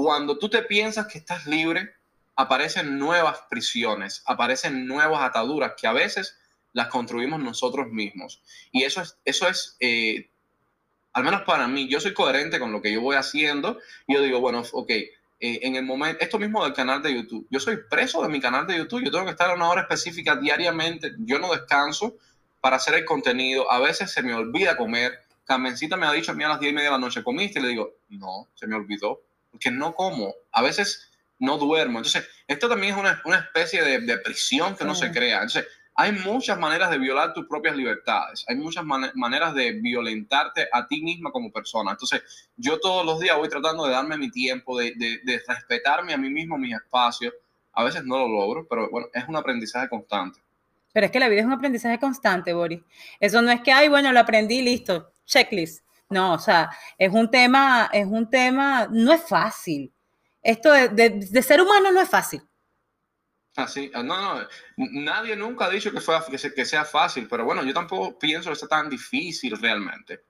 Speaker 2: Cuando tú te piensas que estás libre, aparecen nuevas prisiones, aparecen nuevas ataduras que a veces las construimos nosotros mismos. Y eso es, eso es eh, al menos para mí, yo soy coherente con lo que yo voy haciendo. Y yo digo, bueno, ok, eh, en el momento, esto mismo del canal de YouTube, yo soy preso de mi canal de YouTube, yo tengo que estar a una hora específica diariamente, yo no descanso para hacer el contenido, a veces se me olvida comer, Carmencita me ha dicho a mí a las 10 y media de la noche, ¿comiste? Y le digo, no, se me olvidó, porque no como. A veces no duermo. Entonces, esto también es una, una especie de, de, prisión que no se crea. Entonces, hay muchas maneras de violar tus propias libertades. Hay muchas maneras de violentarte a ti misma como persona. Entonces, yo todos los días voy tratando de darme mi tiempo, de, de, de respetarme a mí mismo, mis espacios. A veces no lo logro, pero bueno, es un aprendizaje constante.
Speaker 1: Pero es que la vida es un aprendizaje constante, Boris. Eso no es que, ay, bueno, lo aprendí, listo, checklist. No, o sea, es un tema, es un tema, no es fácil. Esto de, ser humano no es fácil.
Speaker 2: Así, ah, no, no, nadie nunca ha dicho que, fue, que, sea fácil, pero bueno, yo tampoco pienso que sea tan difícil realmente.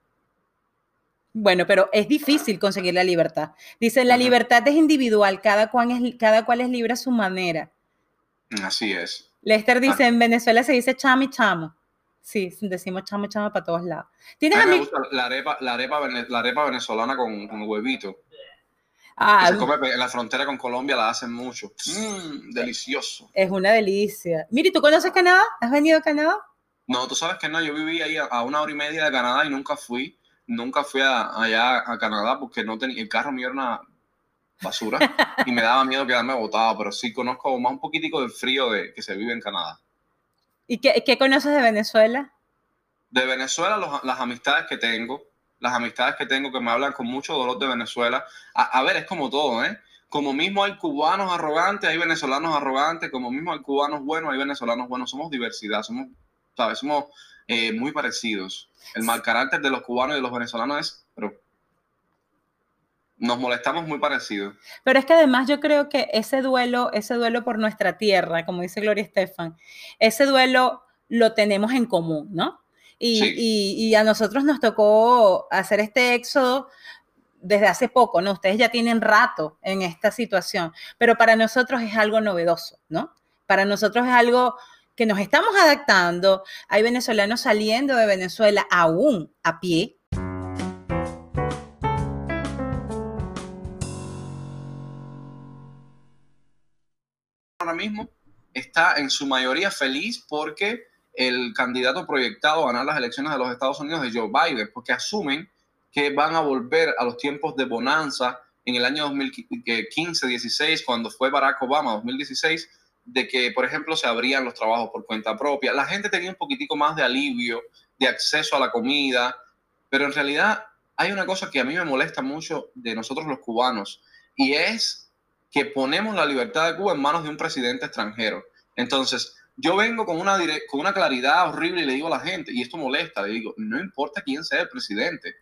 Speaker 1: Bueno, pero es difícil conseguir la libertad. Dice, la libertad es individual, cada cual es, cada cual es libre a su manera.
Speaker 2: Así es.
Speaker 1: Lester dice, ah. en Venezuela se dice chami chamo. Sí, decimos chamo chamo para todos lados.
Speaker 2: ¿Tienes a mí me gusta la arepa, la arepa, la arepa venezolana con, con, huevito. Ah, se come en la frontera con Colombia la hacen mucho. Mmm, delicioso.
Speaker 1: Es una delicia. Miri, ¿tú conoces Canadá? ¿Has venido a Canadá?
Speaker 2: No, tú sabes que no, yo viví ahí a, una hora y media de Canadá y nunca fui, nunca fui allá a Canadá porque no tenía, el carro mío era una basura <laughs> y me daba miedo quedarme botado, pero sí conozco más un poquitico del frío de, que se vive en Canadá.
Speaker 1: ¿Y qué, qué conoces de Venezuela?
Speaker 2: De Venezuela, las amistades que tengo, las amistades que tengo que me hablan con mucho dolor de Venezuela. A, ver, es como todo, ¿eh? Como mismo hay cubanos arrogantes, hay venezolanos arrogantes, como mismo hay cubanos buenos, hay venezolanos buenos. Somos diversidad, somos, ¿sabes? Somos eh, muy parecidos. El mal carácter de los cubanos y de los venezolanos es, pero nos molestamos muy parecidos.
Speaker 1: Pero es que además yo creo que ese duelo, ese duelo por nuestra tierra, como dice Gloria Estefan, ese duelo lo tenemos en común, ¿no? Y, a nosotros nos tocó hacer este éxodo desde hace poco, ¿no? Ustedes ya tienen rato en esta situación, pero para nosotros es algo novedoso, ¿no? Para nosotros es algo que nos estamos adaptando. Hay venezolanos saliendo de Venezuela aún a pie.
Speaker 2: Mismo está en su mayoría feliz porque el candidato proyectado a ganar las elecciones de los Estados Unidos es Joe Biden, porque asumen que van a volver a los tiempos de bonanza en el año 2015-16, cuando fue Barack Obama, 2016, de que, por ejemplo, se abrían los trabajos por cuenta propia. La gente tenía un poquitico más de alivio, de acceso a la comida, pero en realidad hay una cosa que a mí me molesta mucho de nosotros los cubanos, y es que ponemos la libertad de Cuba en manos de un presidente extranjero. Entonces, yo vengo con una, con una claridad horrible y le digo a la gente, y esto molesta, le digo, no importa quién sea el presidente,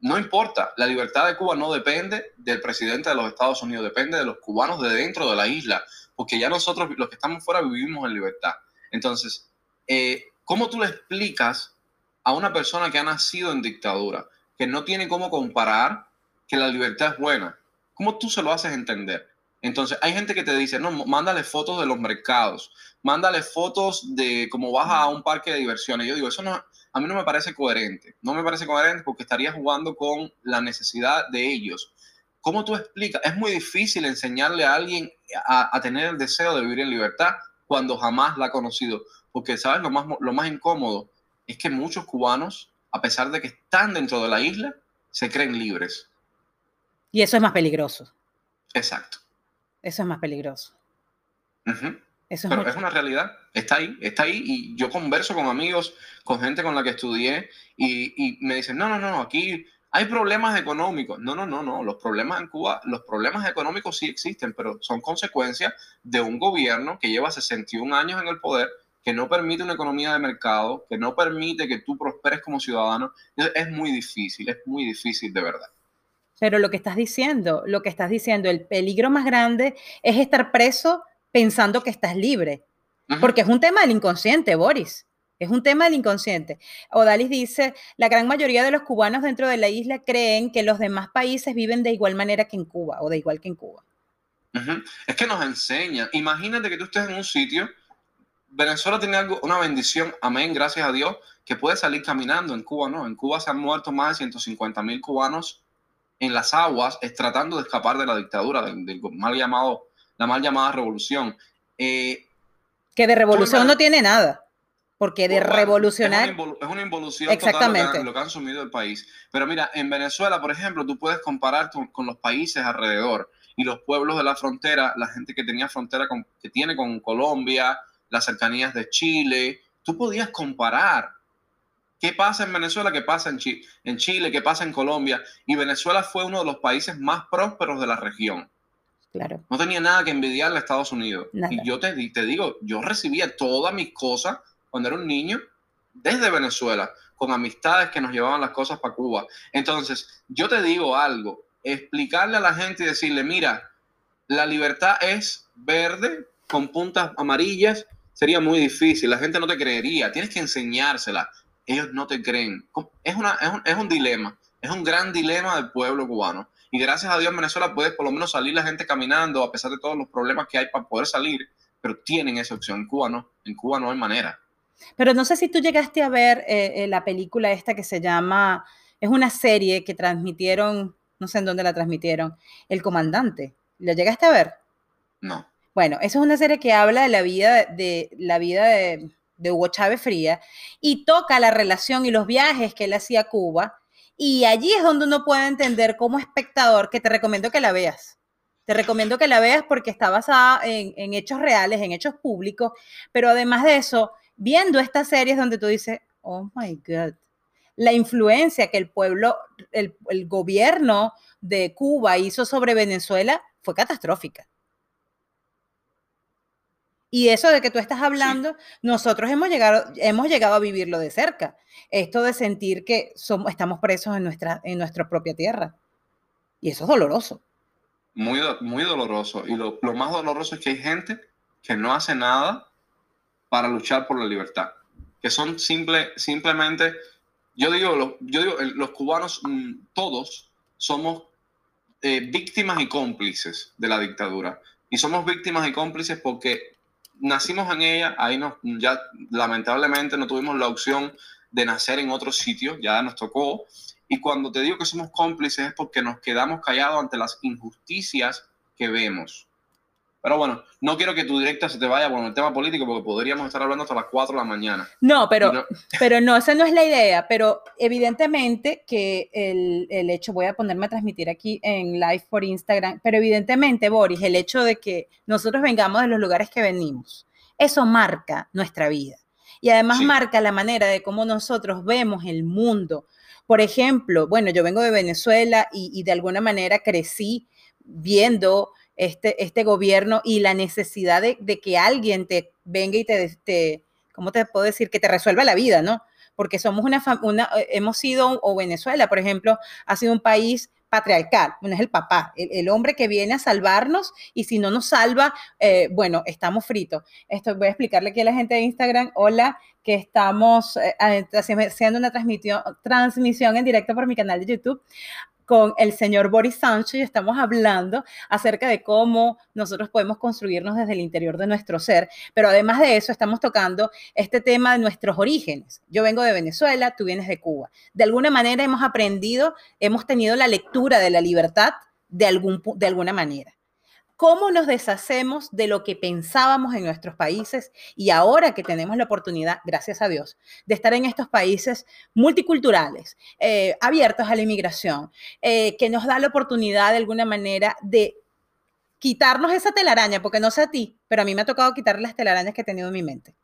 Speaker 2: no importa, la libertad de Cuba no depende del presidente de los Estados Unidos, depende de los cubanos de dentro de la isla, porque ya nosotros, los que estamos fuera, vivimos en libertad. Entonces, eh, ¿cómo tú le explicas a una persona que ha nacido en dictadura, que no tiene cómo comparar que la libertad es buena? ¿Cómo tú se lo haces entender? Entonces, hay gente que te dice, no, mándale fotos de los mercados, mándale fotos de cómo vas a un parque de diversiones. Yo digo, eso no, a mí no me parece coherente. No me parece coherente porque estaría jugando con la necesidad de ellos. ¿Cómo tú explicas? Es muy difícil enseñarle a alguien a, tener el deseo de vivir en libertad cuando jamás la ha conocido. Porque, ¿sabes? Lo más, lo más incómodo es que muchos cubanos, a pesar de que están dentro de la isla, se creen libres.
Speaker 1: Y eso es más peligroso.
Speaker 2: Exacto.
Speaker 1: Eso es más peligroso.
Speaker 2: Eso es, es una realidad, está ahí, está ahí. Y yo converso con amigos, con gente con la que estudié, y, me dicen, no, no, no, aquí hay problemas económicos. No, no, no, no. Los problemas en Cuba, los problemas económicos sí existen, pero son consecuencia de un gobierno que lleva 61 años en el poder, que no permite una economía de mercado, que no permite que tú prosperes como ciudadano. Es muy difícil, es muy difícil de verdad.
Speaker 1: Pero lo que estás diciendo, lo que estás diciendo, el peligro más grande es estar preso pensando que estás libre. Porque es un tema del inconsciente, Boris. Es un tema del inconsciente. Odalis dice, la gran mayoría de los cubanos dentro de la isla creen que los demás países viven de igual manera que en Cuba o de igual que en Cuba.
Speaker 2: Es que nos enseña. Imagínate que tú estés en un sitio, Venezuela tiene algo, una bendición, amén, gracias a Dios, que puede salir caminando. En Cuba no. En Cuba se han muerto más de 150 mil cubanos en las aguas es tratando de escapar de la dictadura, del, mal llamado, la mal llamada revolución. Eh,
Speaker 1: que de revolución no tiene nada. Porque de revolucionar.
Speaker 2: Es una, involución Exactamente. lo que, han sumido el país. Pero mira, en Venezuela, por ejemplo, tú puedes comparar con, los países alrededor y los pueblos de la frontera, la gente que tenía frontera con, que tiene con Colombia, las cercanías de Chile. Tú podías comparar ¿Qué pasa en Venezuela? ¿Qué pasa en, en Chile? ¿Qué pasa en Colombia? Y Venezuela fue uno de los países más prósperos de la región.
Speaker 1: Claro.
Speaker 2: No tenía nada que envidiarle a Estados Unidos. Y yo te, te digo, yo recibía todas mis cosas cuando era un niño desde Venezuela, con amistades que nos llevaban las cosas para Cuba. Entonces, yo te digo algo, explicarle a la gente y decirle, mira, la libertad es verde con puntas amarillas, sería muy difícil, la gente no te creería, tienes que enseñársela ellos no te creen. Es, una, es, un, es un dilema, es un gran dilema del pueblo cubano. Y gracias a Dios en Venezuela puede por lo menos salir la gente caminando a pesar de todos los problemas que hay para poder salir, pero tienen esa opción. En Cuba no, en Cuba no hay manera.
Speaker 1: Pero no sé si tú llegaste a ver eh, eh, la película esta que se llama, es una serie que transmitieron no sé en dónde la transmitieron, El Comandante. ¿Lo llegaste a ver?
Speaker 2: No.
Speaker 1: Bueno, esa es una serie que habla de la vida de, la vida de, de Hugo Chávez Fría y toca la relación y los viajes que él hacía a Cuba. Y allí es donde uno puede entender como espectador, que te recomiendo que la veas. Te recomiendo que la veas porque está basada en, hechos reales, en hechos públicos, pero además de eso, viendo estas series donde tú dices, oh my God, la influencia que el pueblo, el, el gobierno de Cuba hizo sobre Venezuela fue catastrófica. Y eso de que tú estás hablando, sí. nosotros hemos llegado, hemos llegado a vivirlo de cerca. Esto de sentir que somos, estamos presos en nuestra, en nuestra propia tierra. Y eso es doloroso.
Speaker 2: Muy, muy doloroso. Y lo, lo más doloroso es que hay gente que no hace nada para luchar por la libertad. Que son simple, simplemente, yo digo, los, yo digo, los cubanos mm, todos somos eh, víctimas y cómplices de la dictadura. Y somos víctimas y cómplices porque nacimos en ella, ahí nos, ya lamentablemente no tuvimos la opción de nacer en otro sitio, ya nos tocó. Y cuando te digo que somos cómplices es porque nos quedamos callados ante las injusticias que vemos. Pero bueno, no quiero que tu directa se te vaya con el tema político porque podríamos estar hablando hasta las 4 de la mañana.
Speaker 1: No, pero no, <laughs> pero no esa no es la idea. Pero evidentemente que el, el, hecho, voy a ponerme a transmitir aquí en live por Instagram, pero evidentemente, Boris, el hecho de que nosotros vengamos de los lugares que venimos, eso marca nuestra vida. Y además sí. marca la manera de cómo nosotros vemos el mundo. Por ejemplo, bueno, yo vengo de Venezuela y, y de alguna manera crecí viendo este, este gobierno y la necesidad de, que alguien te venga y te, te, ¿cómo te puedo decir? Que te resuelva la vida, ¿no? Porque somos una, una hemos sido, o Venezuela, por ejemplo, ha sido un país patriarcal, bueno, es el papá, el, hombre que viene a salvarnos y si no nos salva, eh, bueno, estamos fritos. Esto voy a explicarle aquí a la gente de Instagram, hola, que estamos eh, haciendo una transmisión en directo por mi canal de YouTube con el señor Boris Sancho y estamos hablando acerca de cómo nosotros podemos construirnos desde el interior de nuestro ser, pero además de eso estamos tocando este tema de nuestros orígenes. Yo vengo de Venezuela, tú vienes de Cuba. De alguna manera hemos aprendido, hemos tenido la lectura de la libertad de, algún, de alguna manera cómo nos deshacemos de lo que pensábamos en nuestros países y ahora que tenemos la oportunidad, gracias a Dios, de estar en estos países multiculturales, eh, abiertos a la inmigración, eh, que nos da la oportunidad de alguna manera de quitarnos esa telaraña, porque no sé a ti, pero a mí me ha tocado quitar las telarañas que he tenido en mi mente.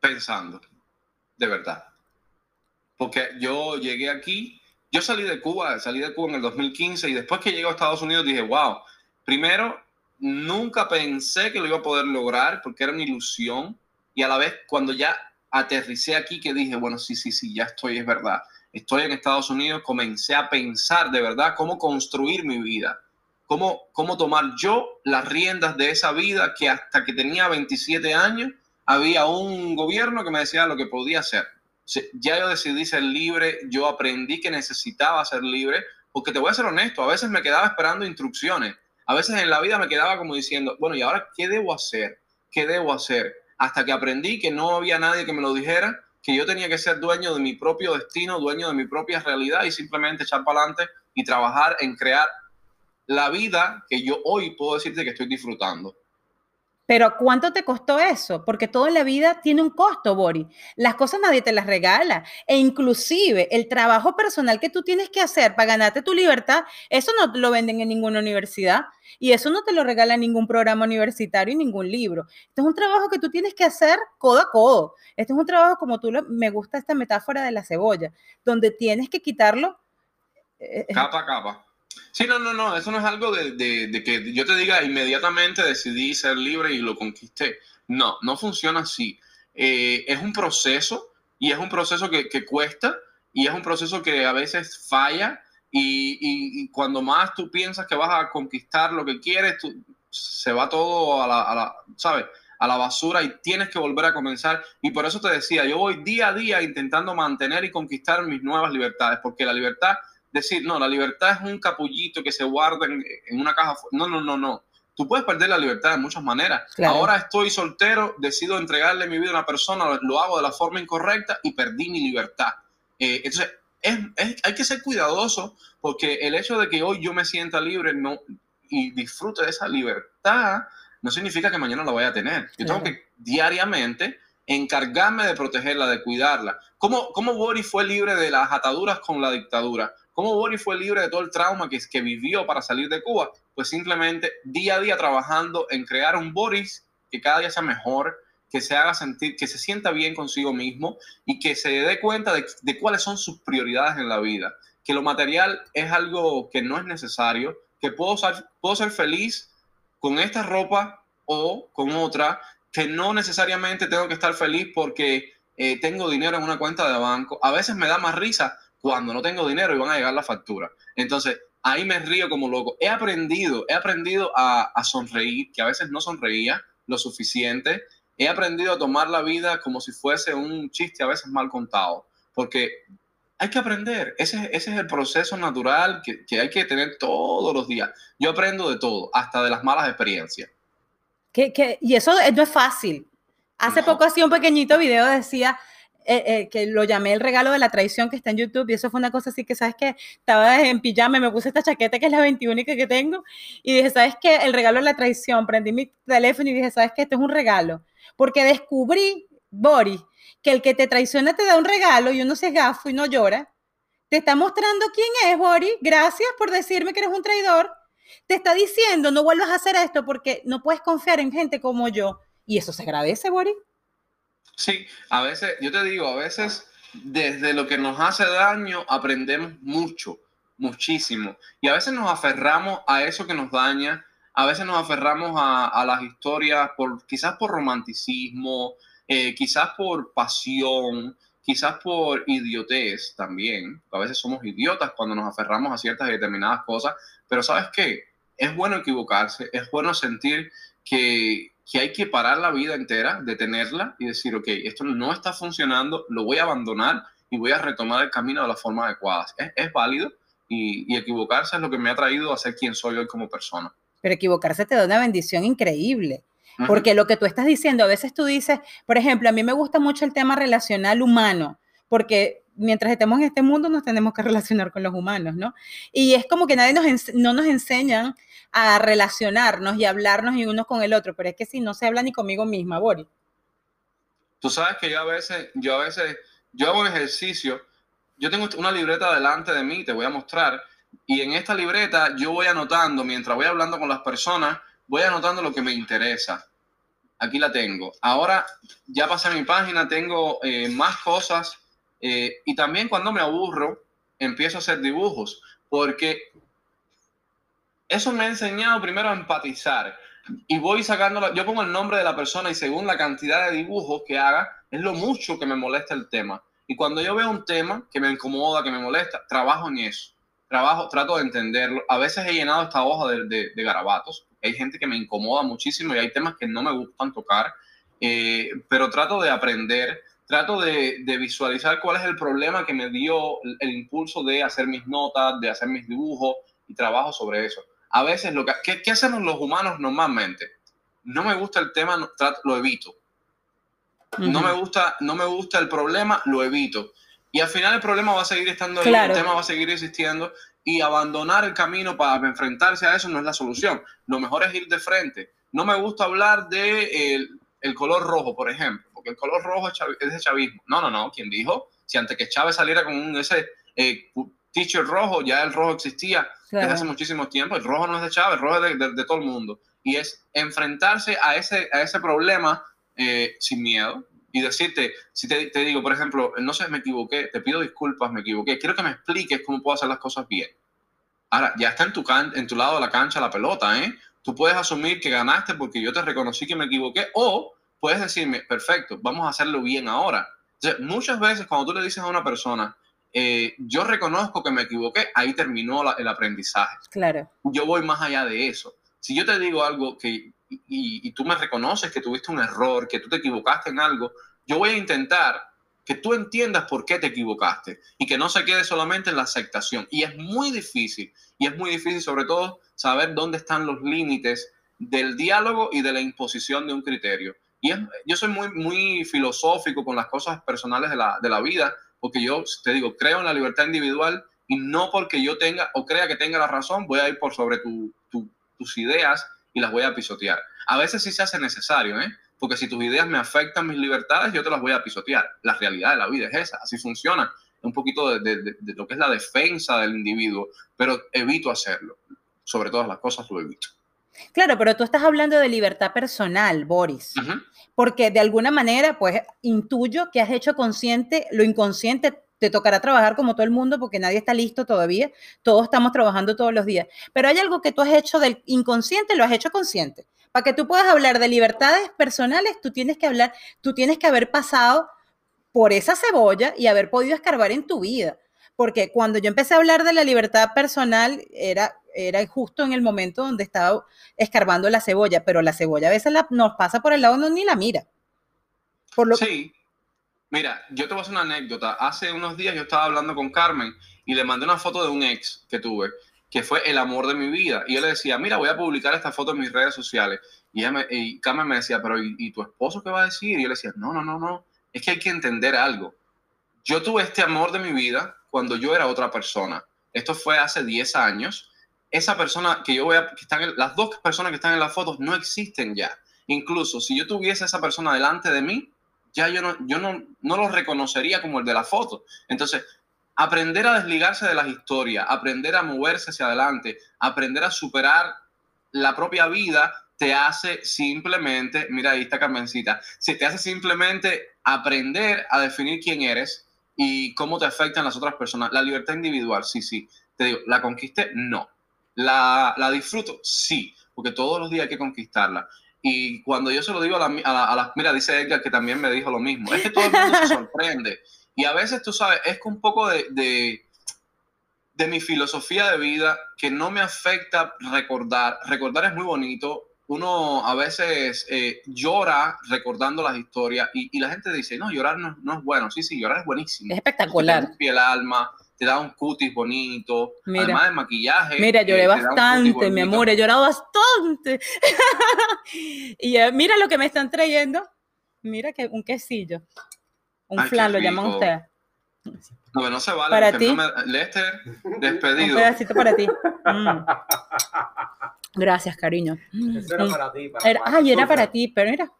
Speaker 2: Pensando, de verdad. Porque yo llegué aquí, yo salí de Cuba, salí de Cuba en el 2015 y después que llegué a Estados Unidos dije, wow, primero, nunca pensé que lo iba a poder lograr porque era una ilusión y a la vez cuando ya aterricé aquí que dije, bueno, sí, sí, sí, ya estoy, es verdad. Estoy en Estados Unidos, comencé a pensar de verdad cómo construir mi vida, cómo, cómo tomar yo las riendas de esa vida que hasta que tenía 27 años había un gobierno que me decía lo que podía hacer. Ya yo decidí ser libre, yo aprendí que necesitaba ser libre, porque te voy a ser honesto, a veces me quedaba esperando instrucciones a veces en la vida me quedaba como diciendo, bueno, ¿y ahora qué debo hacer? ¿Qué debo hacer? Hasta que aprendí que no había nadie que me lo dijera, que yo tenía que ser dueño de mi propio destino, dueño de mi propia realidad y simplemente echar para adelante y trabajar en crear la vida que yo hoy puedo decirte que estoy disfrutando.
Speaker 1: Pero ¿cuánto te costó eso? Porque toda la vida tiene un costo, Bori. Las cosas nadie te las regala. E inclusive el trabajo personal que tú tienes que hacer para ganarte tu libertad, eso no lo venden en ninguna universidad. Y eso no te lo regala ningún programa universitario y ningún libro. Esto es un trabajo que tú tienes que hacer codo a codo. Esto es un trabajo como tú, me gusta esta metáfora de la cebolla, donde tienes que quitarlo.
Speaker 2: Eh, capa a capa. Sí, no, no, no, eso no es algo de, que yo te diga inmediatamente decidí ser libre y lo conquisté. No, no funciona así. Eh, es un proceso y es un proceso que, cuesta y es un proceso que a veces falla y, cuando más tú piensas que vas a conquistar lo que quieres, se va todo a la, a la, ¿sabes? a la basura y tienes que volver a comenzar. Y por eso te decía, yo voy día a día intentando mantener y conquistar mis nuevas libertades, porque la libertad decir, no, la libertad es un capullito que se guarda en, en, una caja. No, no, no, no. Tú puedes perder la libertad de muchas maneras. Claro. Ahora estoy soltero, decido entregarle mi vida a una persona, lo hago de la forma incorrecta y perdí mi libertad. Eh, entonces, hay que ser cuidadoso porque el hecho de que hoy yo me sienta libre no, y disfrute de esa libertad no significa que mañana la vaya a tener. Yo tengo que diariamente encargarme de protegerla, de cuidarla. ¿Cómo, ¿Cómo Boris fue libre de las ataduras con la dictadura? ¿Cómo Boris fue libre de todo el trauma que, que vivió para salir de Cuba? Pues simplemente día a día trabajando en crear un Boris que cada día sea mejor, que se haga sentir, que se sienta bien consigo mismo y que se dé cuenta de, de cuáles son sus prioridades en la vida. Que lo material es algo que no es necesario, que puedo ser, puedo ser feliz con esta ropa o con otra, que no necesariamente tengo que estar feliz porque eh, tengo dinero en una cuenta de banco. A veces me da más risa cuando no tengo dinero y van a llegar la factura. Entonces, ahí me río como loco. He aprendido, he aprendido a, a sonreír, que a veces no sonreía lo suficiente. He aprendido a tomar la vida como si fuese un chiste a veces mal contado, porque hay que aprender. Ese, ese es el proceso natural que, que, hay que tener todos los días. Yo aprendo de todo, hasta de las malas experiencias.
Speaker 1: Que, que, y eso no es fácil. Hace no. poco hacía un pequeñito video, decía eh, eh, que lo llamé el regalo de la traición que está en YouTube y eso fue una cosa así que, ¿sabes que Estaba en pijama, me puse esta chaqueta que es la 21 que tengo y dije, ¿sabes qué? El regalo de la traición. Prendí mi teléfono y dije, ¿sabes qué? Este es un regalo. Porque descubrí, Boris, que el que te traiciona te da un regalo y uno se gafo y no llora. Te está mostrando quién es, Boris. Gracias por decirme que eres un traidor. Te está diciendo, no vuelvas a hacer esto porque no puedes confiar en gente como yo. Y eso se agradece, Boris.
Speaker 2: Sí, a veces, yo te digo, a veces desde lo que nos hace daño aprendemos mucho, muchísimo. Y a veces nos aferramos a eso que nos daña, a veces nos aferramos a, las historias por, quizás por romanticismo, eh, quizás por pasión, quizás por idiotez también. A veces somos idiotas cuando nos aferramos a ciertas y determinadas cosas, pero ¿sabes qué? Es bueno equivocarse, es bueno sentir que, que hay que parar la vida entera, detenerla y decir, ok, esto no está funcionando, lo voy a abandonar y voy a retomar el camino de la forma adecuada. Es, es válido y, y equivocarse es lo que me ha traído a ser quien soy hoy como persona.
Speaker 1: Pero equivocarse te da una bendición increíble. Porque lo que tú estás diciendo, a veces tú dices, por ejemplo, a mí me gusta mucho el tema relacional humano, porque mientras estemos en este mundo nos tenemos que <laughs> relacionar con los humanos, ¿no? Y es como que nadie nos, no nos enseñan a relacionarnos y hablarnos y unos con el otro, pero es que si no se habla ni conmigo misma, Boris.
Speaker 2: Tú sabes que yo a veces, yo a veces, yo hago un ejercicio, yo tengo una libreta delante de mí, te voy a mostrar, y en esta libreta yo voy anotando, mientras voy hablando con las personas, voy anotando lo que me interesa. Aquí la tengo. Ahora ya pasé mi página, tengo eh, más cosas eh, y también cuando me aburro empiezo a hacer dibujos porque eso me ha enseñado primero a empatizar y voy sacando, yo pongo el nombre de la persona y según la cantidad de dibujos que haga es lo mucho que me molesta el tema. Y cuando yo veo un tema que me incomoda, que me molesta, trabajo en eso. Trabajo, trato de entenderlo. A veces he llenado esta hoja de garabatos hay gente que me incomoda muchísimo y hay temas que no me gustan tocar, eh, pero trato de aprender, trato de, de, visualizar cuál es el problema que me dio el, impulso de hacer mis notas, de hacer mis dibujos y trabajo sobre eso. A veces, lo que, ¿qué, qué hacemos los humanos normalmente? No me gusta el tema, no, trato, lo evito. Uh -huh. No me gusta, no me gusta el problema, lo evito. Y al final el problema va a seguir estando ahí, claro. el tema va a seguir existiendo y abandonar el camino para enfrentarse a eso no es la solución. Lo mejor es ir de frente. No me gusta hablar de el, el color rojo, por ejemplo, porque el color rojo es de chavismo. No, no, no. ¿Quién dijo? Si antes que Chávez saliera con un, ese eh, rojo, ya el rojo existía claro. desde hace muchísimo tiempo. El rojo no es de Chávez, el rojo es de, de, de todo el mundo. Y es enfrentarse a ese, a ese problema eh, sin miedo, y decirte, si te, te, digo, por ejemplo, no sé, me equivoqué, te pido disculpas, me equivoqué, quiero que me expliques cómo puedo hacer las cosas bien. Ahora, ya está en tu, can en tu lado de la cancha la pelota, ¿eh? Tú puedes asumir que ganaste porque yo te reconocí que me equivoqué o puedes decirme, perfecto, vamos a hacerlo bien ahora. Entonces, muchas veces cuando tú le dices a una persona, eh, yo reconozco que me equivoqué, ahí terminó la, el aprendizaje.
Speaker 1: Claro.
Speaker 2: Yo voy más allá de eso. Si yo te digo algo que y, y, tú me reconoces que tuviste un error, que tú te equivocaste en algo, yo voy a intentar que tú entiendas por qué te equivocaste y que no se quede solamente en la aceptación. Y es muy difícil, y es muy difícil sobre todo saber dónde están los límites del diálogo y de la imposición de un criterio. Y es, yo soy muy, muy filosófico con las cosas personales de la, de la vida, porque yo te digo, creo en la libertad individual y no porque yo tenga o crea que tenga la razón, voy a ir por sobre tus ideas y las voy a pisotear. A veces sí se hace necesario, ¿eh? Porque si tus ideas me afectan mis libertades, yo te las voy a pisotear. La realidad de la vida es esa, así funciona. Un poquito de, de, de lo que es la defensa del individuo, pero evito hacerlo. Sobre todas las cosas lo evito.
Speaker 1: Claro, pero tú estás hablando de libertad personal, Boris, uh -huh. porque de alguna manera, pues intuyo que has hecho consciente lo inconsciente. Te tocará trabajar como todo el mundo porque nadie está listo todavía. Todos estamos trabajando todos los días. Pero hay algo que tú has hecho del inconsciente, lo has hecho consciente. Para que tú puedas hablar de libertades personales, tú tienes que hablar, tú tienes que haber pasado por esa cebolla y haber podido escarbar en tu vida. Porque cuando yo empecé a hablar de la libertad personal, era, era justo en el momento donde estaba escarbando la cebolla, pero la cebolla a veces la, nos pasa por el lado no, ni la mira.
Speaker 2: Por lo sí. Mira, yo te voy a hacer una anécdota. Hace unos días yo estaba hablando con Carmen y le mandé una foto de un ex que tuve, que fue el amor de mi vida. Y yo le decía, mira, voy a publicar esta foto en mis redes sociales. Y, ella me, y Carmen me decía, pero ¿y, ¿y tu esposo qué va a decir? Y yo le decía, no, no, no, no. Es que hay que entender algo. Yo tuve este amor de mi vida cuando yo era otra persona. Esto fue hace 10 años. Esa persona que yo voy a, que están las dos personas que están en las fotos no existen ya. Incluso si yo tuviese esa persona delante de mí, ya yo no, yo no, no lo reconocería como el de la foto. Entonces, aprender a desligarse de las historias, aprender a moverse hacia adelante, aprender a superar la propia vida, te hace simplemente, mira ahí está Carmencita, se te hace simplemente aprender a definir quién eres, y cómo te afectan las otras personas. La libertad individual, sí, sí. Te digo, ¿la conquisté? No. ¿La, la disfruto? Sí, porque todos los días hay que conquistarla. Y cuando yo se lo digo a las... La, a la, mira, dice Edgar que también me dijo lo mismo. Es que todo el mundo se <laughs> sorprende. Y a veces, tú sabes, es un poco de, de, de mi filosofía de vida que no me afecta recordar. Recordar es muy bonito, uno a veces eh, llora recordando las historias y, y, la gente dice, no, llorar no, no, es bueno. Sí, sí, llorar es buenísimo.
Speaker 1: Es espectacular.
Speaker 2: Te el alma, te da un cutis bonito, mira, además de maquillaje.
Speaker 1: Mira, lloré eh, bastante, mi amor, he llorado bastante. <laughs> y eh, mira lo que me están trayendo. Mira que un quesillo. Un Ay, flan, lo llaman ustedes.
Speaker 2: No, no se vale.
Speaker 1: Para ti.
Speaker 2: No me... Lester, <laughs> despedido.
Speaker 1: Un pedacito para ti. Mm. <laughs> Gracias, cariño.
Speaker 3: Eso era para ti. Para
Speaker 1: era, ay, era para ti, pero mira,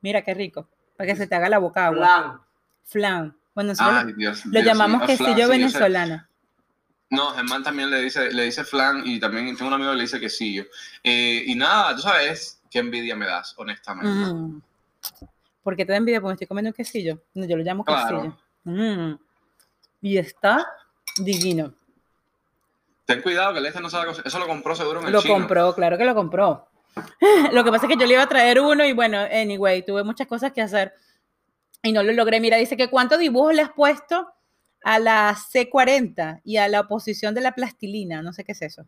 Speaker 1: mira qué rico. Para que se te haga la boca agua.
Speaker 3: Flan.
Speaker 1: Flan. Bueno, nosotros
Speaker 2: Ay, Dios,
Speaker 1: lo
Speaker 2: Dios
Speaker 1: llamamos
Speaker 2: mío.
Speaker 1: quesillo
Speaker 2: Flan, sí,
Speaker 1: venezolano.
Speaker 2: No, Germán también le dice, le dice flan y también tengo un amigo que le dice quesillo. Eh, y nada, tú sabes qué envidia me das, honestamente.
Speaker 1: Mm. ¿Por qué te da envidia? Porque estoy comiendo un quesillo. No, yo lo llamo
Speaker 2: Claro.
Speaker 1: quesillo. Mm. Y está divino.
Speaker 2: Ten cuidado que el este no sabe. Eso lo compró seguro en el
Speaker 1: Lo
Speaker 2: chino.
Speaker 1: compró, claro que lo compró. <gasps> Lo que pasa es que yo le iba a traer uno y bueno, anyway, tuve muchas cosas que hacer y no lo logré. Mira, dice que cuántos dibujos le has puesto a la C40 y a la oposición de la plastilina. No sé qué es eso.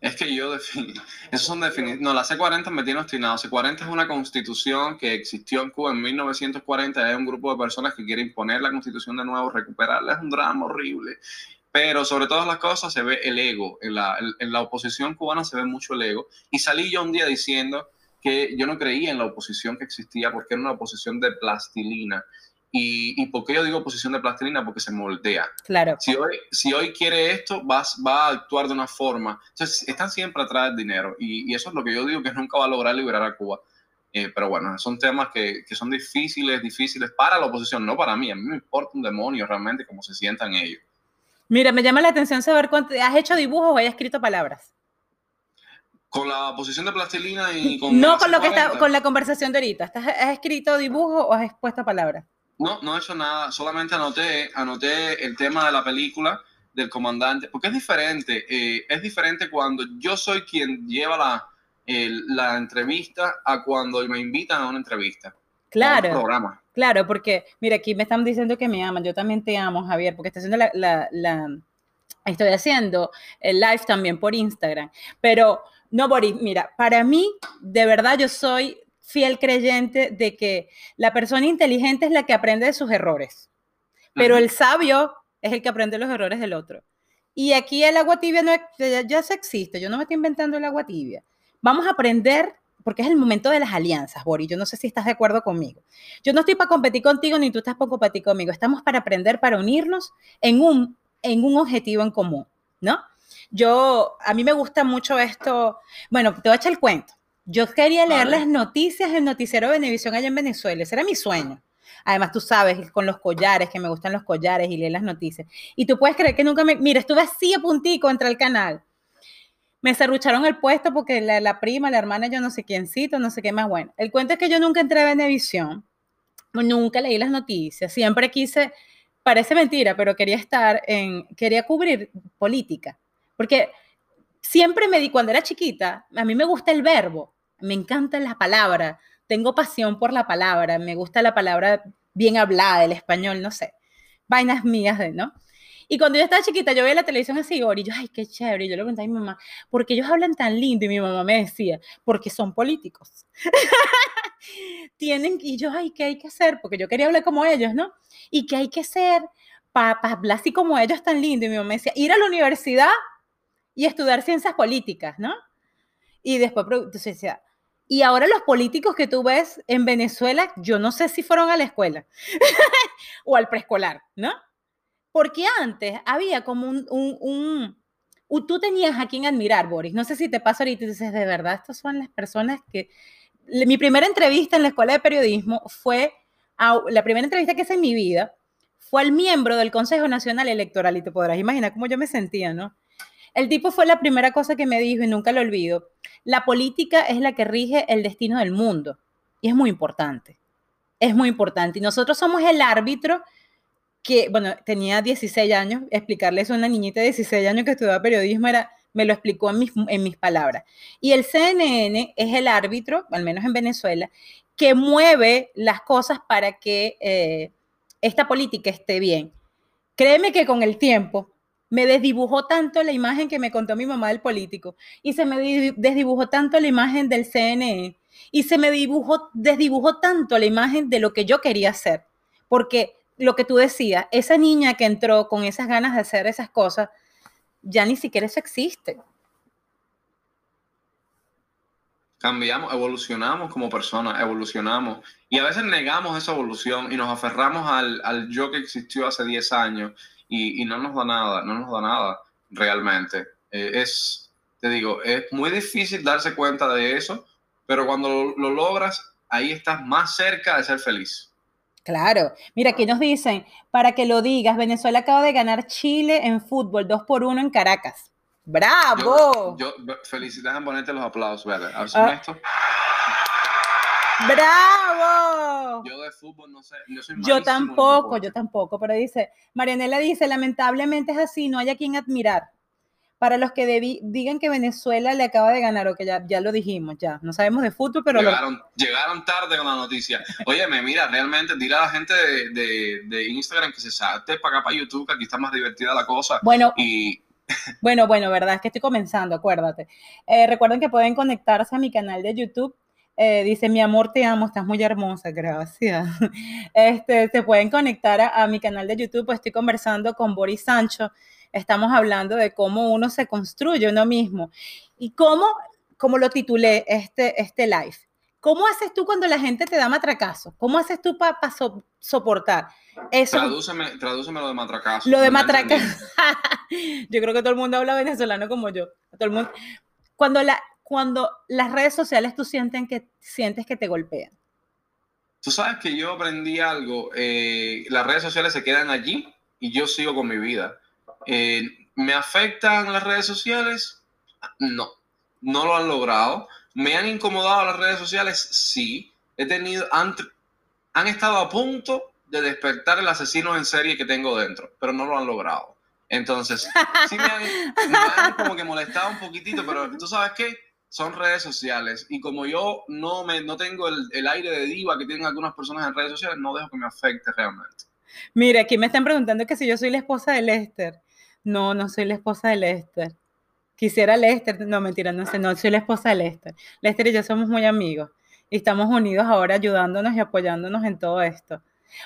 Speaker 2: Es que yo defino. <laughs> Esos son definidos. No, la C40 me tiene obstinado. C40 es una constitución que existió en Cuba en 1940. Hay un grupo de personas que quiere imponer la constitución de nuevo, recuperarla. Es un drama horrible. Pero sobre todas las cosas se ve el ego. En la, en la oposición cubana se ve mucho el ego. Y salí yo un día diciendo que yo no creía en la oposición que existía porque era una oposición de plastilina. ¿Y, ¿Y por qué yo digo oposición de plastilina? Porque se moldea.
Speaker 1: Claro.
Speaker 2: Si hoy, si hoy quiere esto, va, va a actuar de una forma. Entonces, están siempre atrás del dinero. Y, y eso es lo que yo digo que nunca va a lograr liberar a Cuba. Eh, pero bueno, son temas que, que, son difíciles, difíciles para la oposición, no para mí. A mí me importa un demonio realmente cómo se sientan ellos.
Speaker 1: Mira, me llama la atención saber cuánto has hecho dibujos o has escrito palabras.
Speaker 2: Con la posición de plastilina y con.
Speaker 1: No con lo que está, con la conversación de ahorita. ¿Has escrito dibujos o has expuesto palabras?
Speaker 2: No, no he hecho nada. Solamente anoté, anoté el tema de la película del comandante, porque es diferente. Eh, es diferente cuando yo soy quien lleva la, el, la entrevista a cuando me invitan a una entrevista.
Speaker 1: Claro.
Speaker 2: Programa.
Speaker 1: Claro, porque, mira, aquí me están diciendo que me aman. Yo también te amo, Javier, porque estoy haciendo la, la, la estoy haciendo el live también por Instagram. Pero, no, Boris, mira, para mí, de verdad, yo soy fiel creyente de que la persona inteligente es la que aprende de sus errores, pero el sabio es el que aprende los errores del otro. Y aquí el agua tibia no, ya, ya se existe, yo no me estoy inventando el agua tibia. Vamos a aprender porque es el momento de las alianzas, Boris. Yo no sé si estás de acuerdo conmigo. Yo no estoy para competir contigo ni tú estás para competir conmigo. Estamos para aprender, para unirnos en un, en un objetivo en común, ¿no? Yo, a mí me gusta mucho esto. Bueno, te voy a echar el cuento. Yo quería leer las noticias del noticiero de Venevisión allá en Venezuela. Ese era mi sueño. Además, tú sabes, con los collares, que me gustan los collares y leer las noticias. Y tú puedes creer que nunca me... Mira, estuve así a puntico entre el canal. Me cerrucharon el puesto porque la, prima, la hermana, yo no sé quiéncito, no sé qué más. Bueno, el cuento es que yo nunca entré a Venevisión. Nunca leí las noticias. Siempre quise... Parece mentira, pero quería estar en... Quería cubrir política. Porque siempre me di, cuando era chiquita, a mí me gusta el verbo me encanta la palabra, tengo pasión por la palabra, me gusta la palabra bien hablada, el español, no sé, vainas mías, ¿no? Y cuando yo estaba chiquita, yo veía la televisión así, y yo, ay, qué chévere. Y yo le preguntaba a mi mamá, ¿por qué ellos hablan tan lindo? Y mi mamá me decía, porque son políticos. <laughs> Tienen, y yo, ay, ¿qué hay que hacer? Porque yo quería hablar como ellos, ¿no? ¿Y qué hay que hacer para hablar así como ellos tan lindo? Y mi mamá me decía, ir a la universidad y estudiar ciencias políticas, ¿no? Y después, entonces decía, y ahora los políticos que tú ves en Venezuela, yo no sé si fueron a la escuela <laughs> o al preescolar, ¿no? Porque antes había como un, un, un, Tú tenías a quien admirar, Boris. No sé si te pasa ahorita y dices, de verdad, estas son las personas que... Mi primera entrevista en la escuela de periodismo fue... la primera entrevista que hice en mi vida fue al miembro del Consejo Nacional Electoral y te podrás imaginar cómo yo me sentía, ¿no? El tipo fue la primera cosa que me dijo y nunca lo olvido. La política es la que rige el destino del mundo y es muy importante. Es muy importante. Y nosotros somos el árbitro que, bueno, tenía 16 años, explicarle eso a una niñita de 16 años que estudiaba periodismo era, me lo explicó en mis, en mis palabras. Y el CNN es el árbitro, al menos en Venezuela, que mueve las cosas para que eh, esta política esté bien. Créeme que con el tiempo me desdibujó tanto la imagen que me contó mi mamá del político y se me desdibujó tanto la imagen del CNE y se me dibujó, desdibujó tanto la imagen de lo que yo quería hacer. Porque lo que tú decías, esa niña que entró con esas ganas de hacer esas cosas, ya ni siquiera eso existe.
Speaker 2: Cambiamos, evolucionamos como personas, evolucionamos. Y a veces negamos esa evolución y nos aferramos al, al yo que existió hace 10 años y, no nos da nada, no nos da nada realmente. Eh, es, te digo, es muy difícil darse cuenta de eso, pero cuando lo, logras, ahí estás más cerca de ser feliz.
Speaker 1: Claro. Mira, aquí nos dicen, para que lo digas, Venezuela acaba de ganar Chile en fútbol, 2 por 1 en Caracas. ¡Bravo!
Speaker 2: Yo, felicidades en ponerte los aplausos, ¿verdad? A ver si
Speaker 1: ah. esto. ¡Bravo!
Speaker 2: Yo de fútbol no sé.
Speaker 1: Yo, tampoco, yo tampoco, pero dice, Marianela dice, lamentablemente es así, no hay a quien admirar. Para los que digan que Venezuela le acaba de ganar, o que ya, ya lo dijimos, ya, no sabemos de fútbol, pero...
Speaker 2: Llegaron, llegaron tarde con la noticia. Óyeme, mira, realmente dile a la gente de, de, Instagram que se salte para acá, para YouTube, que aquí está más divertida la cosa.
Speaker 1: Bueno, y... <laughs> Bueno, bueno, verdad, es que estoy comenzando, acuérdate. Eh, recuerden que pueden conectarse a mi canal de YouTube eh, dice, mi amor, te amo, estás muy hermosa, gracias. <laughs> Este, se pueden conectar a, mi canal de YouTube, pues estoy conversando con Boris Sancho, estamos hablando de cómo uno se construye uno mismo y cómo, como lo titulé este, este live, ¿cómo haces tú cuando la gente te da matracazo? ¿Cómo haces tú para soportar? Eso,
Speaker 2: tradúceme, lo de matracazo.
Speaker 1: Lo de matracazo. <laughs> yo creo que todo el mundo habla venezolano como yo. Todo el mundo. Cuando la, cuando las redes sociales tú sientes que, sientes que te golpean?
Speaker 2: Tú sabes que yo aprendí algo, eh, las redes sociales se quedan allí y yo sigo con mi vida. Eh, ¿Me afectan las redes sociales? No, no lo han logrado. ¿Me han incomodado las redes sociales? Sí. He tenido, han, han estado a punto de despertar el asesino en serie que tengo dentro, pero no lo han logrado. Entonces, sí me han, me han como que molestado un poquitito, pero tú sabes qué, son redes sociales. Y como yo no, me, no tengo el, aire de diva que tienen algunas personas en redes sociales, no dejo que me afecte realmente.
Speaker 1: Mira, aquí me están preguntando que si yo soy la esposa de Lester. No, no soy la esposa de Lester. Quisiera Lester, no mentira, no sé, no soy la esposa de Lester. Lester y yo somos muy amigos y estamos unidos ahora ayudándonos y apoyándonos en todo esto.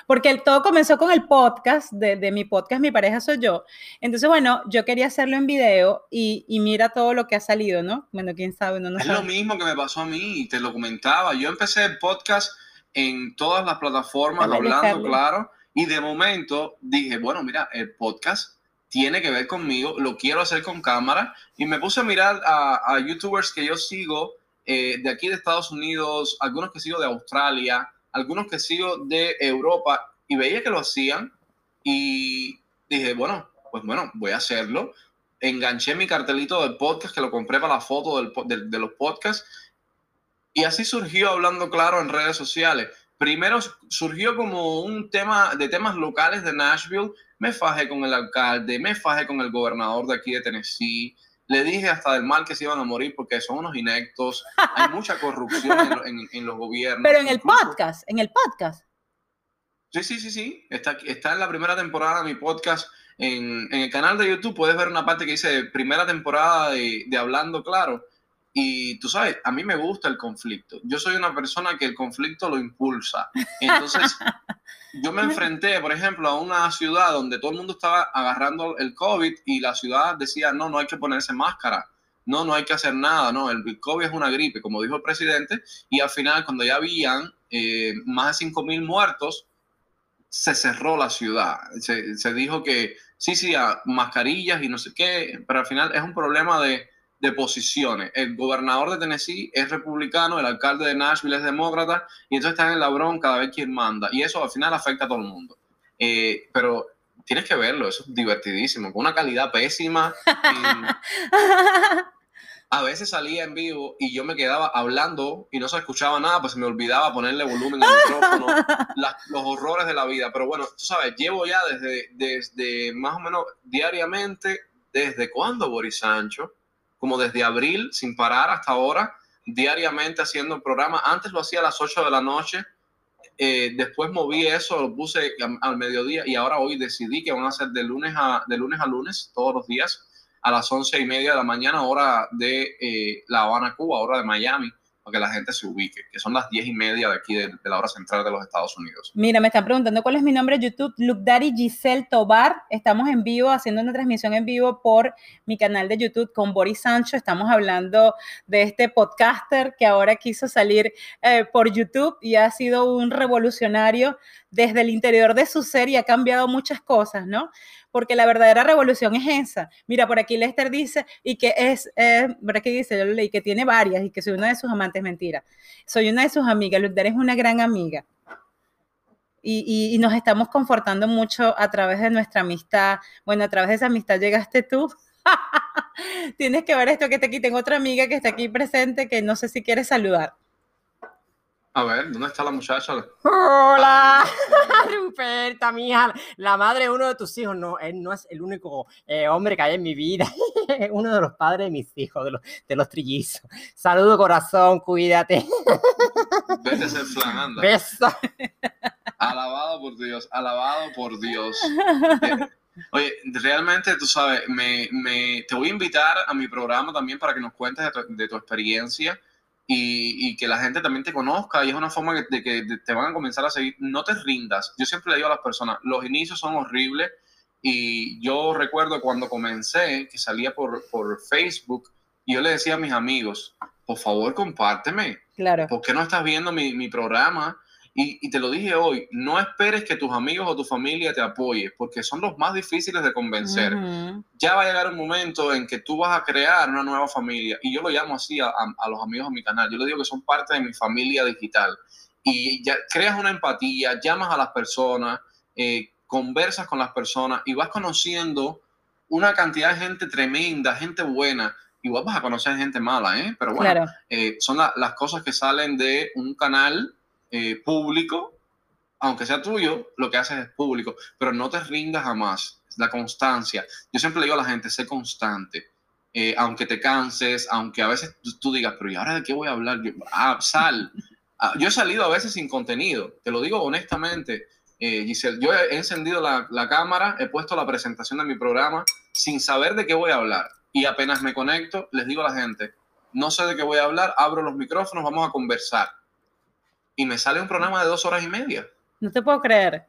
Speaker 1: Porque el, todo comenzó con el podcast, de, mi podcast Mi pareja soy yo. Entonces, bueno, yo quería hacerlo en video y, mira todo lo que ha salido, ¿no? Bueno, quién sabe, no, no
Speaker 2: Es lo mismo que me pasó a mí, te lo comentaba. Yo empecé el podcast en todas las plataformas, hablando, claro, y de momento dije, bueno, mira, el podcast tiene que ver conmigo, lo quiero hacer con cámara, y me puse a mirar a, youtubers que yo sigo eh, de aquí de Estados Unidos, algunos que sigo de Australia, algunos que sigo de Europa y veía que lo hacían y dije, bueno, pues bueno, voy a hacerlo. Enganché mi cartelito del podcast que lo compré para la foto del, de, los podcasts y así surgió Hablando Claro en redes sociales. Primero surgió como un tema de temas locales de Nashville. Me fajé con el alcalde, me fajé con el gobernador de aquí de Tennessee, le dije hasta del mal que se iban a morir porque son unos inectos, hay <laughs> mucha corrupción en, los gobiernos.
Speaker 1: Pero en el podcast, en el podcast.
Speaker 2: Sí, sí, sí, sí, está, está en la primera temporada de mi podcast. En, el canal de YouTube puedes ver una parte que dice primera temporada de, de Hablando Claro. Y tú sabes, a mí me gusta el conflicto. Yo soy una persona que el conflicto lo impulsa. Entonces, <laughs> yo me enfrenté, por ejemplo, a una ciudad donde todo el mundo estaba agarrando el COVID y la ciudad decía, no, no hay que ponerse máscara, no, no hay que hacer nada, no, el COVID es una gripe, como dijo el presidente, y al final, cuando ya habían eh, más de 5 mil muertos, se cerró la ciudad. Se, se dijo que sí, sí, mascarillas y no sé qué, pero al final es un problema de de posiciones. El gobernador de Tennessee es republicano, el alcalde de Nashville es demócrata, y entonces están en la bronca cada vez quien manda. Y eso al final afecta a todo el mundo. Eh, pero tienes que verlo, eso es divertidísimo, con una calidad pésima. <laughs> a veces salía en vivo y yo me quedaba hablando y no se escuchaba nada, pues se me olvidaba ponerle volumen al micrófono, <laughs> los horrores de la vida. Pero bueno, tú sabes, llevo ya desde, desde más o menos diariamente, ¿desde cuándo, Boris Sancho? Como desde abril, sin parar hasta ahora, diariamente haciendo el programa. Antes lo hacía a las 8 de la noche, eh, después moví eso, lo puse al mediodía y ahora hoy decidí que van a ser de lunes a, de lunes, a lunes, todos los días, a las once y media de la mañana, hora de eh, La Habana, Cuba, hora de Miami para que la gente se ubique, que son las diez y media de aquí de, la hora central de los Estados Unidos.
Speaker 1: Mira, me están preguntando cuál es mi nombre de YouTube, Daddy Giselle Tobar. Estamos en vivo, haciendo una transmisión en vivo por mi canal de YouTube con Boris Sancho. Estamos hablando de este podcaster que ahora quiso salir eh, por YouTube y ha sido un revolucionario desde el interior de su ser y ha cambiado muchas cosas, ¿no? Porque la verdadera revolución es esa. Mira, por aquí Lester dice, y que es, eh, ¿verdad que dice? Yo lo leí, que tiene varias y que soy una de sus amantes, mentira. Soy una de sus amigas, Luther es una gran amiga. Y, y, nos estamos confortando mucho a través de nuestra amistad. Bueno, a través de esa amistad llegaste tú. <laughs> Tienes que ver esto que está aquí. Tengo otra amiga que está aquí presente que no sé si quieres saludar.
Speaker 2: A ver, ¿dónde está la muchacha?
Speaker 4: Hola, <laughs> Ruperta, mi hija, la madre de uno de tus hijos. No, él no es el único eh, hombre que hay en mi vida. <laughs> Uno de los padres de mis hijos, de los, de los trillizos. Saludo, corazón, cuídate. <laughs>
Speaker 2: Vete a ser flananda.
Speaker 4: Beso.
Speaker 2: Alabado por Dios, alabado por Dios. Eh, oye, realmente, tú sabes, me, me, te voy a invitar a mi programa también para que nos cuentes de tu, de tu experiencia y, que la gente también te conozca y es una forma de que te van a comenzar a seguir. No te rindas. Yo siempre le digo a las personas, los inicios son horribles y yo recuerdo cuando comencé, que salía por, por Facebook, y yo le decía a mis amigos, por favor, compárteme.
Speaker 1: Claro.
Speaker 2: ¿Por qué no estás viendo mi, mi programa? Y, te lo dije hoy, no esperes que tus amigos o tu familia te apoye, porque son los más difíciles de convencer. Ya va a llegar un momento en que tú vas a crear una nueva familia, y yo lo llamo así a, los amigos de mi canal, yo les digo que son parte de mi familia digital, y ya creas una empatía, llamas a las personas, eh, conversas con las personas y vas conociendo una cantidad de gente tremenda, gente buena, igual vas a conocer gente mala, ¿eh? Pero bueno, eh, son las cosas que salen de un canal eh, público, aunque sea tuyo, lo que haces es público, pero no te rindas jamás. La constancia. Yo siempre le digo a la gente, sé constante. Eh, aunque te canses, aunque a veces tú, digas, pero ¿y ahora de qué voy a hablar? Yo, ah, sal. Ah, yo he salido a veces sin contenido, te lo digo honestamente, eh, Giselle. Yo he encendido la, la, cámara, he puesto la presentación de mi programa sin saber de qué voy a hablar. Y apenas me conecto, les digo a la gente, no sé de qué voy a hablar, abro los micrófonos, vamos a conversar y me sale un programa de dos horas y media.
Speaker 1: No te puedo creer.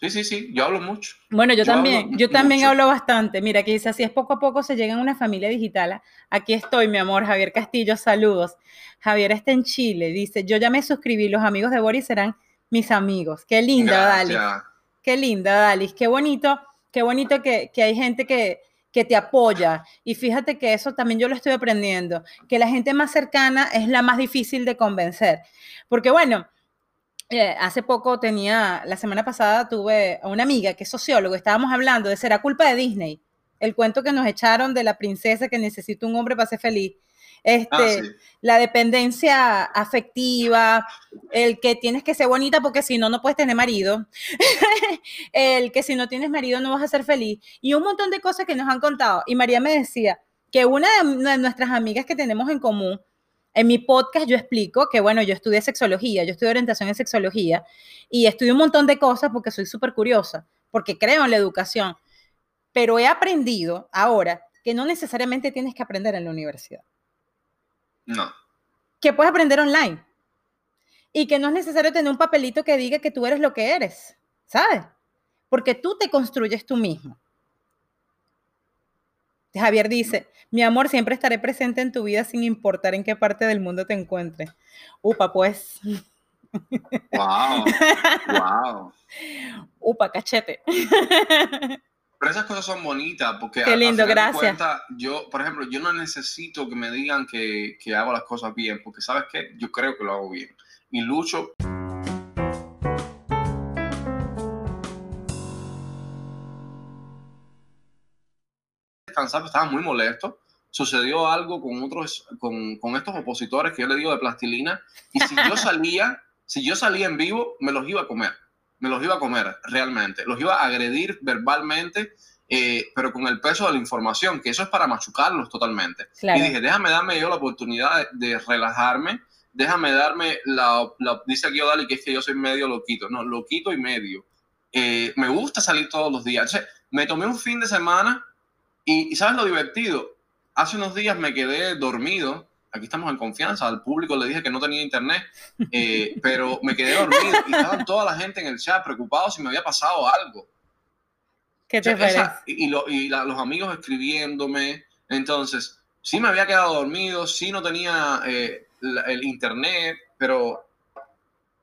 Speaker 2: Sí, sí, sí, yo hablo mucho.
Speaker 1: Bueno, yo,
Speaker 2: Yo
Speaker 1: también, yo <laughs> también hablo bastante. Mira, que dice, así es poco a poco se llega a una familia digital. Aquí estoy, mi amor, Javier Castillo, saludos. Javier está en Chile, dice, yo ya me suscribí, los amigos de Boris serán mis amigos. Qué linda, Dalis. Qué linda, Dalis. Qué bonito, qué bonito que, que hay gente que, que te apoya. Y fíjate que eso también yo lo estoy aprendiendo, que la gente más cercana es la más difícil de convencer. Porque bueno, eh, hace poco tenía, la semana pasada tuve a una amiga que es sociólogo, estábamos hablando de será culpa de Disney, el cuento que nos echaron de la princesa que necesita un hombre para ser feliz. Este,
Speaker 2: Ah, sí.
Speaker 1: la dependencia afectiva, el que tienes que ser bonita porque si no, no puedes tener marido, <laughs> el que si no tienes marido no vas a ser feliz, y un montón de cosas que nos han contado. Y María me decía que una de, de nuestras amigas que tenemos en común, en mi podcast yo explico que, bueno, yo estudié sexología, yo estudié orientación en sexología y estudié un montón de cosas porque soy súper curiosa, porque creo en la educación, pero he aprendido ahora que no necesariamente tienes que aprender en la universidad
Speaker 2: No.
Speaker 1: que puedes aprender online y que no es necesario tener un papelito que diga que tú eres lo que eres, ¿sabes? Porque tú te construyes tú mismo. Javier dice, mi amor, siempre estaré presente en tu vida sin importar en qué parte del mundo te encuentres. Upa, pues,
Speaker 2: Wow. wow. <laughs>
Speaker 1: upa, cachete. <laughs>
Speaker 2: Pero esas cosas son bonitas porque
Speaker 1: Qué lindo, gracias.
Speaker 2: cuentas, yo, por ejemplo, yo no necesito que me digan que, que hago las cosas bien, porque sabes qué, yo creo que lo hago bien y lucho. Descansar, estaba muy molesto. Sucedió algo con otros, con, con estos opositores que yo le digo de plastilina. Y si yo <laughs> salía, si yo salía en vivo, me los iba a comer. Me los iba a comer realmente. Los iba a agredir verbalmente, eh, pero con el peso de la información, que eso es para machucarlos totalmente.
Speaker 1: Claro.
Speaker 2: Y dije, déjame darme yo la oportunidad de, de relajarme, déjame darme la, la- dice aquí Odali que es que yo soy medio loquito, no, loquito y medio. Eh, me gusta salir todos los días. Entonces, me tomé un fin de semana y, y ¿sabes lo divertido? Hace unos días me quedé dormido, aquí estamos en confianza, al público le dije que no tenía internet, eh, <laughs> pero me quedé dormido y estaban toda la gente en el chat preocupados si me había pasado algo.
Speaker 1: ¿Qué
Speaker 2: O
Speaker 1: te
Speaker 2: sea, esa- y y lo- y la- los amigos escribiéndome. Entonces, sí me había quedado dormido, sí no tenía eh, la- el internet, pero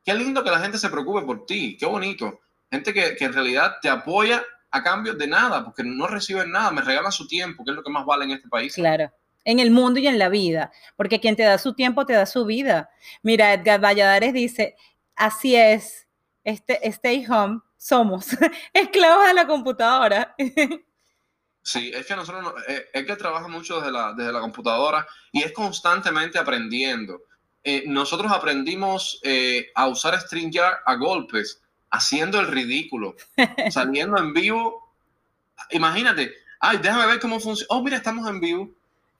Speaker 2: qué lindo que la gente se preocupe por ti, qué bonito. Gente que, que en realidad te apoya a cambio de nada, porque no reciben nada, me regalan su tiempo, que es lo que más vale en este país.
Speaker 1: Claro. En el mundo y en la vida, porque quien te da su tiempo te da su vida. Mira, Edgar Valladares dice, así es, este, stay home, somos <laughs> esclavos de la computadora. <laughs>
Speaker 2: Sí, es que nosotros, no- eh, es que trabaja mucho desde la, desde la computadora y es constantemente aprendiendo. Eh, nosotros aprendimos eh, a usar StreamYard a golpes, haciendo el ridículo, <laughs> saliendo en vivo. Imagínate, ay, déjame ver cómo funciona. Oh, mira, estamos en vivo.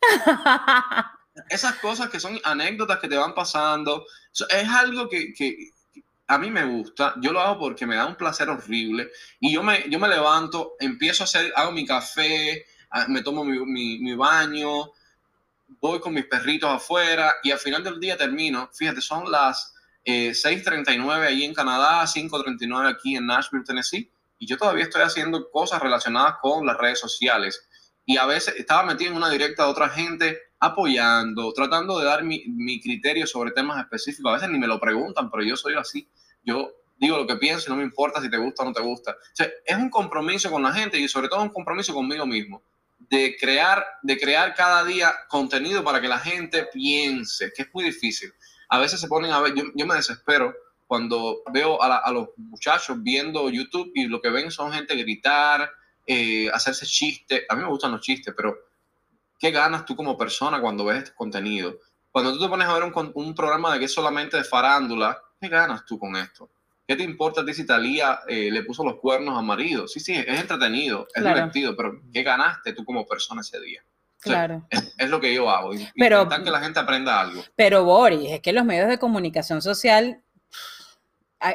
Speaker 2: <laughs> Esas cosas que son anécdotas que te van pasando, es algo que, a mí me gusta. Yo lo hago porque me da un placer horrible. Y yo me, yo me levanto, empiezo a hacer, hago mi café, me tomo mi, baño, voy con mis perritos afuera y al final del día termino. Fíjate, son las eh, 6:39 allí en Canadá, 5:39 aquí en Nashville, Tennessee. Y yo todavía estoy haciendo cosas relacionadas con las redes sociales. Y a veces estaba metido en una directa de otra gente apoyando, tratando de dar mi, mi criterio sobre temas específicos. A veces ni me lo preguntan, pero yo soy así. Yo digo lo que pienso y no me importa si te gusta o no te gusta. Es un compromiso con la gente y sobre todo un compromiso conmigo mismo de crear, de crear cada día contenido para que la gente piense, que es muy difícil. A veces se ponen a ver, yo, me desespero cuando veo a los muchachos viendo YouTube y lo que ven son gente gritar, eh, hacerse chistes. A mí me gustan los chistes, pero ¿qué ganas tú como persona cuando ves este contenido? Cuando tú te pones a ver un, programa de que es solamente de farándula, ¿qué ganas tú con esto? ¿Qué te importa a ti si Talía eh, le puso los cuernos a marido? Sí, sí, es entretenido, es
Speaker 1: Claro.
Speaker 2: divertido, pero ¿qué ganaste tú como persona ese día? O sea,
Speaker 1: Claro.
Speaker 2: Es, es lo que yo hago, y-
Speaker 1: Pero-
Speaker 2: intentar que la gente aprenda algo.
Speaker 1: Pero Boris, es que los medios de comunicación social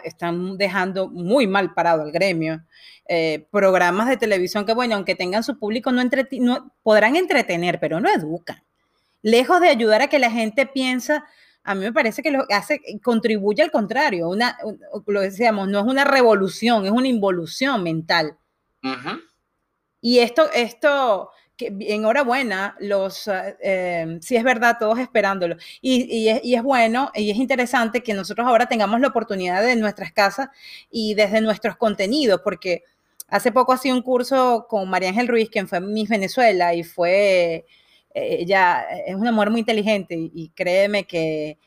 Speaker 1: están dejando muy mal parado al gremio. Eh, programas de televisión que, bueno, aunque tengan su público, no, no podrán entretener, pero no educan. Lejos de ayudar a que la gente piensa, a mí me parece que lo hace, contribuye al contrario, una, un- lo decíamos, no es una revolución, es una involución mental.
Speaker 2: Ujú.
Speaker 1: Y esto, esto, que enhorabuena, los, eh, eh, sí es verdad, todos esperándolo. Y, y es, y es bueno y es interesante que nosotros ahora tengamos la oportunidad de nuestras casas y desde nuestros contenidos, porque hace poco hacía un curso con María Ángel Ruiz, quien fue Miss Venezuela y fue, eh, ella es una mujer muy inteligente y, créeme que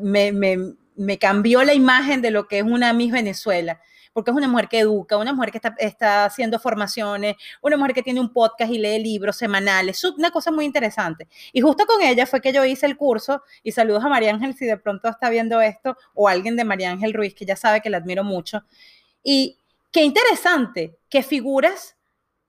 Speaker 1: me, me- me cambió la imagen de lo que es una Miss Venezuela. Porque es una mujer que educa, una mujer que está, está haciendo formaciones, una mujer que tiene un podcast y lee libros semanales, es una cosa muy interesante. Y justo con ella fue que yo hice el curso, y saludos a María Ángel si de pronto está viendo esto, o alguien de María Ángel Ruiz, que ya sabe que la admiro mucho. Y qué interesante que figuras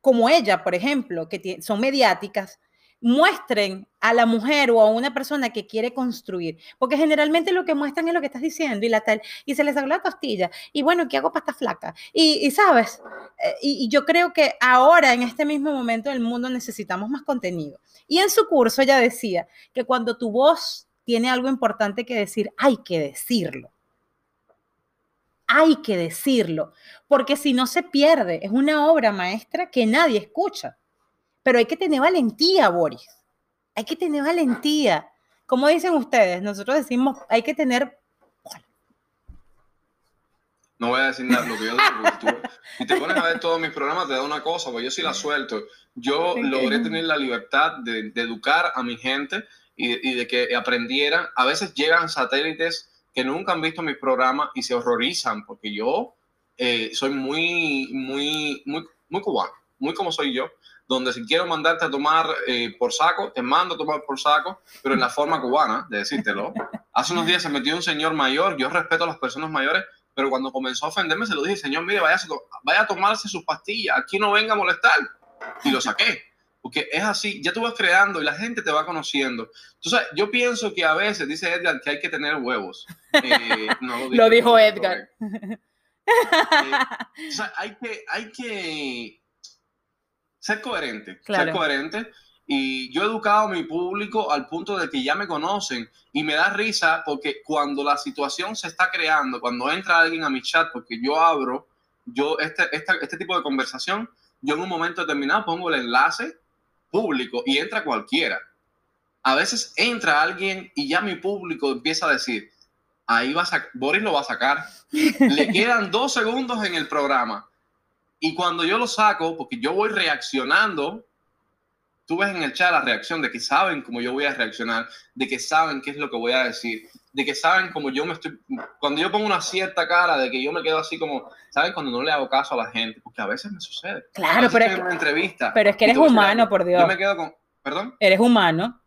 Speaker 1: como ella, por ejemplo, que son mediáticas, muestren a la mujer o a una persona que quiere construir, porque generalmente lo que muestran es lo que estás diciendo y la tal, y se les salió la costilla, y bueno, ¿qué hago para estar flaca? Y, y sabes, Eh, y, y yo creo que ahora, en este mismo momento del mundo, necesitamos más contenido. Y en su curso ella decía que cuando tu voz tiene algo importante que decir, hay que decirlo. Hay que decirlo, porque si no se pierde, es una obra maestra que nadie escucha. Pero hay que tener valentía, Boris. Hay que tener valentía. Como dicen ustedes, nosotros decimos, hay que tener
Speaker 2: No voy a decir nada, lo que yo digo, porque tú- si te pones a ver todos mis programas, te da una cosa, porque yo sí la suelto. Yo logré tener la libertad de, de educar a mi gente y, y de que aprendieran. A veces llegan satélites que nunca han visto mis programas y se horrorizan, porque yo eh, soy muy, muy, muy, muy cubano, muy como soy yo, donde si quiero mandarte a tomar eh, por saco, te mando a tomar por saco, pero en la forma cubana de decírtelo. Hace unos días se metió un señor mayor, yo respeto a las personas mayores, pero cuando comenzó a ofenderme se lo dije, señor, mire, vaya, vaya a tomarse sus pastillas, aquí no venga a molestar. Y lo saqué, porque es así, ya tú vas creando y la gente te va conociendo. Entonces, yo pienso que a veces, dice Edgar, que hay que tener huevos. Eh, <laughs> no
Speaker 1: Lo dijo Edgar.
Speaker 2: Eh, <laughs> o sea, hay que, hay que ser coherente,
Speaker 1: Claro.
Speaker 2: ser coherente. Y yo he educado a mi público al punto de que ya me conocen y me da risa porque cuando la situación se está creando, cuando entra alguien a mi chat, porque yo abro, yo este, esta- este tipo de conversación, yo en un momento determinado pongo el enlace público y entra cualquiera. A veces entra alguien y ya mi público empieza a decir, ahí va a Boris lo va a sacar. <laughs> Le quedan dos segundos en el programa. Y cuando yo lo saco, porque yo voy reaccionando, tú ves en el chat la reacción de que saben cómo yo voy a reaccionar, de que saben qué es lo que voy a decir, de que saben cómo yo me estoy... Cuando yo pongo una cierta cara de que yo me quedo así como, ¿saben? Cuando no le hago caso a la gente, porque a veces me sucede.
Speaker 1: Claro, pero es,
Speaker 2: una entrevista.
Speaker 1: pero es que eres humano, por Dios.
Speaker 2: Yo me quedo con... ¿Perdón?
Speaker 1: Eres humano.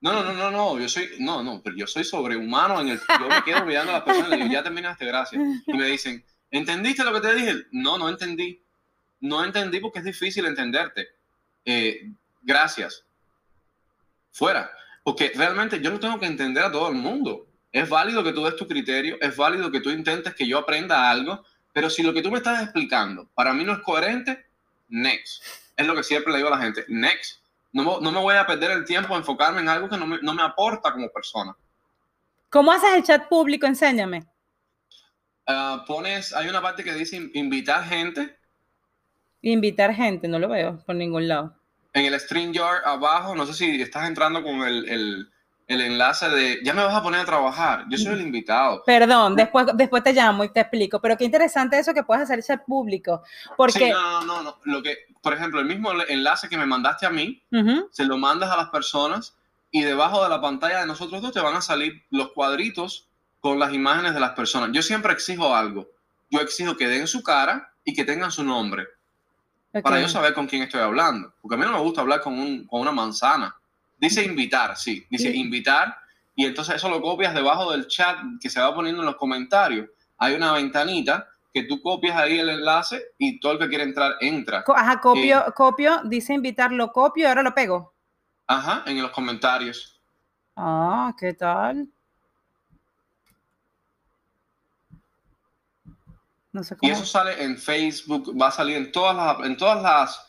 Speaker 2: No, no, no, no, no, yo soy, no, no, pero yo soy sobrehumano en el, yo me quedo mirando a las personas y digo, ya terminaste, gracias. Y me dicen, ¿entendiste lo que te dije? No, no entendí. No entendí porque es difícil entenderte. Eh, gracias. Fuera. Porque realmente yo no tengo que entender a todo el mundo. Es válido que tú des tu criterio, es válido que tú intentes que yo aprenda algo, pero si lo que tú me estás explicando para mí no es coherente, next. Es lo que siempre le digo a la gente, next. No, me- no me voy a perder el tiempo a enfocarme en algo que no me, no me aporta como persona.
Speaker 1: ¿Cómo haces el chat público? Enséñame.
Speaker 2: Ah, pones, hay una parte que dice in- invitar gente
Speaker 1: Invitar gente, no lo veo por ningún lado.
Speaker 2: en el StreamYard abajo. No sé si estás entrando con el, el, el enlace de ya me vas a poner a trabajar. Yo soy el invitado.
Speaker 1: Perdón, después, después te llamo y te explico, pero qué interesante eso que puedes hacer el chat público, porque
Speaker 2: Sí, no, no, no, no. Lo que, por ejemplo, el mismo enlace que me mandaste a mí, se lo mandas a las personas y debajo de la pantalla de nosotros dos te van a salir los cuadritos con las imágenes de las personas. Yo siempre exijo algo. Yo exijo que den su cara y que tengan su nombre
Speaker 1: ok.
Speaker 2: para yo saber con quién estoy hablando. Porque a mí no me gusta hablar con, un- con una manzana. Dice invitar, sí. Dice
Speaker 1: Sí.
Speaker 2: invitar y entonces eso lo copias debajo del chat que se va poniendo en los comentarios. Hay una ventanita que tú copias ahí el enlace y todo el que quiere entrar entra.
Speaker 1: Ajá, copio,
Speaker 2: Eh.
Speaker 1: copio, dice invitar, lo copio y ahora lo pego.
Speaker 2: Ajá, en los comentarios.
Speaker 1: Ah, ¿qué tal? No sé
Speaker 2: Y
Speaker 1: cómo.
Speaker 2: eso sale en Facebook, va a salir en todas las, en todas las,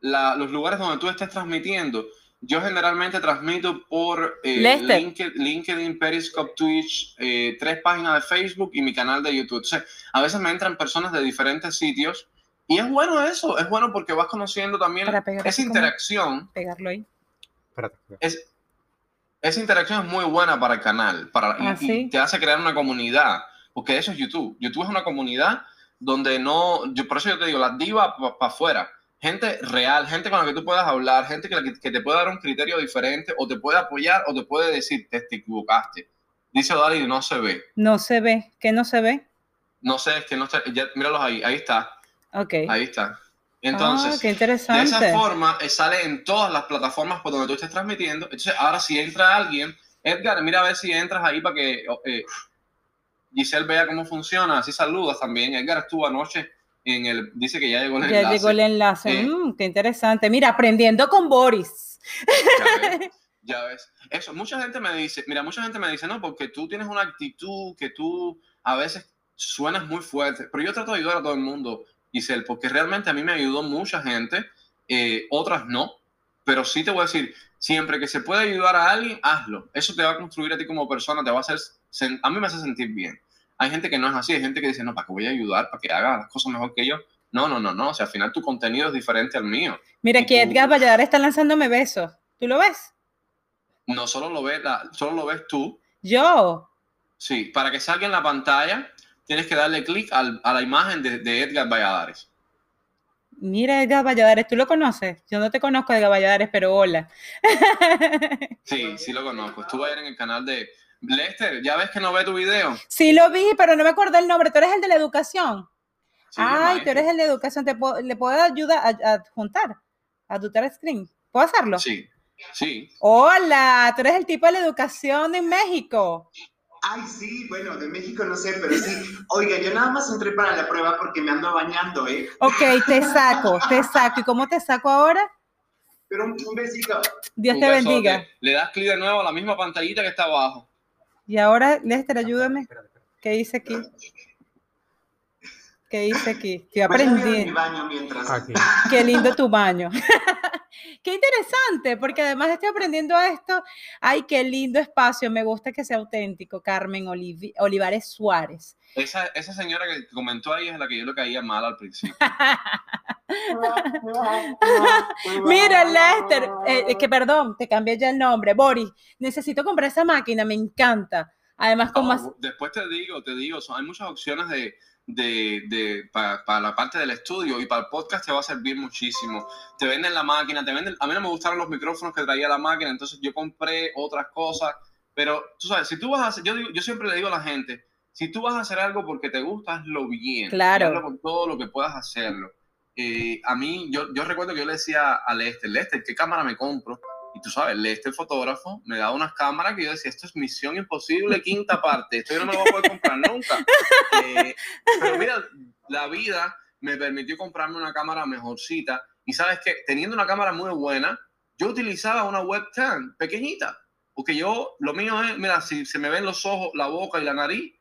Speaker 2: la- los lugares donde tú estés transmitiendo. Yo generalmente transmito por eh. LinkedIn, LinkedIn, Periscope, Twitch, eh, tres páginas de Facebook y mi canal de YouTube. O sea, a veces me entran personas de diferentes sitios y es bueno eso, es bueno porque vas conociendo también
Speaker 1: Para pegar
Speaker 2: esa interacción.
Speaker 1: Pegarlo ahí.
Speaker 3: Espérate, espérate.
Speaker 2: Es, esa interacción es muy buena para el canal para, y-
Speaker 1: Ah,
Speaker 2: y,
Speaker 1: ¿sí?
Speaker 2: te hace crear una comunidad, porque eso es YouTube. YouTube es una comunidad donde no, yo, por eso yo te digo, las divas para afuera, gente real, gente con la que tú puedas hablar, gente que, te puede dar un criterio diferente o te puede apoyar o te puede decir, te, te equivocaste. Dice Dali, no se ve.
Speaker 1: No se ve. ¿Qué no se ve?
Speaker 2: No sé, es que no está, ya, míralos ahí, ahí está,
Speaker 1: Ok.
Speaker 2: ahí está.
Speaker 1: ah,
Speaker 2: Entonces,
Speaker 1: qué
Speaker 2: de
Speaker 1: interesante.
Speaker 2: esa forma eh, sale en todas las plataformas por donde tú estés transmitiendo. Entonces, ahora si entra alguien, Edgar, mira a ver si entras ahí para que eh, Giselle vea cómo funciona. Así saludas también. Edgar estuvo anoche en el. Dice que ya llegó el
Speaker 1: Ya
Speaker 2: enlace.
Speaker 1: llegó el enlace.
Speaker 2: Eh.
Speaker 1: Mm, qué interesante. Mira, aprendiendo con Boris.
Speaker 2: Ya ves, <laughs> ya ves. Eso, mucha gente me dice, mira, mucha gente me dice, no, porque tú tienes una actitud que tú a veces suenas muy fuerte, pero yo trato de ayudar a todo el mundo, Giselle, porque realmente a mí me ayudó mucha gente, eh, otras no, pero sí te voy a decir, siempre que se puede ayudar a alguien, hazlo. Eso te va a construir a ti como persona, te va a hacer, a mí me hace sentir bien. Hay gente que no es así, hay gente que dice, no, ¿para qué voy a ayudar? ¿Para que haga las cosas mejor que yo? No, no, no, no, o sea, al final tu contenido es diferente al mío.
Speaker 1: Mira,
Speaker 2: Y tú-
Speaker 1: Edgar Valladar está lanzándome besos. ¿Tú lo ves?
Speaker 2: No solo lo ves, la- solo lo ves tú,
Speaker 1: Yo.
Speaker 2: Sí, para que salga en la pantalla, tienes que darle clic al- a la imagen de, de Edgar Valladares.
Speaker 1: Mira, Edgar Valladares, ¿tú lo conoces? Yo no te conozco, Edgar Valladares, pero hola.
Speaker 2: Sí, sí lo conozco. Estuve ayer en el canal de Lester. ¿Ya ves que no ve tu video?
Speaker 1: Sí lo vi, pero no me acuerdo el nombre. ¿Tú eres el de la educación?
Speaker 2: Sí,
Speaker 1: Ay, tú eres el de educación. ¿Te puedo- ¿Le puedo ayudar a, a juntar? ¿A adultar screen? ¿Puedo hacerlo?
Speaker 2: Sí, sí.
Speaker 1: Hola, tú eres el tipo de la educación en México.
Speaker 5: Ay, sí, bueno, de México no sé, pero sí. Oiga, yo nada más entré para la prueba porque me ando bañando, ¿eh?
Speaker 1: Ok, te saco, te saco. ¿Y cómo te saco ahora?
Speaker 5: Pero un, un besito.
Speaker 1: Dios
Speaker 2: Un
Speaker 1: te
Speaker 2: besote.
Speaker 1: bendiga.
Speaker 2: Le das clic de nuevo a la misma pantallita que está abajo.
Speaker 1: Y ahora, Lester, ayúdame. ¿Qué dice aquí? ¿Qué dice aquí? Estoy aprendiendo.
Speaker 5: baño mientras.
Speaker 3: Aquí.
Speaker 1: Qué lindo tu baño. <laughs> qué interesante, porque además estoy aprendiendo esto. Ay, qué lindo espacio. Me gusta que sea auténtico. Carmen Olivares Suárez.
Speaker 2: Esa, esa señora que comentó ahí es la que yo le caía mal al principio. <laughs>
Speaker 1: Mira, Lester, eh, que perdón, te cambié ya el nombre. Boris, necesito comprar esa máquina, me encanta. Además,
Speaker 2: No,
Speaker 1: más.
Speaker 2: Después te digo, te digo, son- hay muchas opciones de, de, de- pa- para la parte del estudio y para el podcast te va a servir muchísimo. Te venden la máquina, te venden, a mí no me gustaron los micrófonos que traía la máquina, entonces yo compré otras cosas, pero tú sabes, si tú vas a hacer, yo, digo- yo siempre le digo a la gente, si tú vas a hacer algo porque te gusta, hazlo bien.
Speaker 1: Claro.
Speaker 2: Hazlo con todo lo que puedas hacerlo. Eh, a mí, yo, yo recuerdo que yo le decía a Lester, Lester, ¿qué cámara me compro? Y tú sabes, Lester, el fotógrafo, me daba unas cámaras que yo decía, esto es misión imposible, quinta parte, esto yo no me lo voy a poder comprar nunca. <laughs> Eh, pero mira, la vida me permitió comprarme una cámara mejorcita. Y sabes que teniendo una cámara muy buena, yo utilizaba una webcam pequeñita. Porque yo, lo mío es, mira, si se me ven los ojos, la boca y la nariz,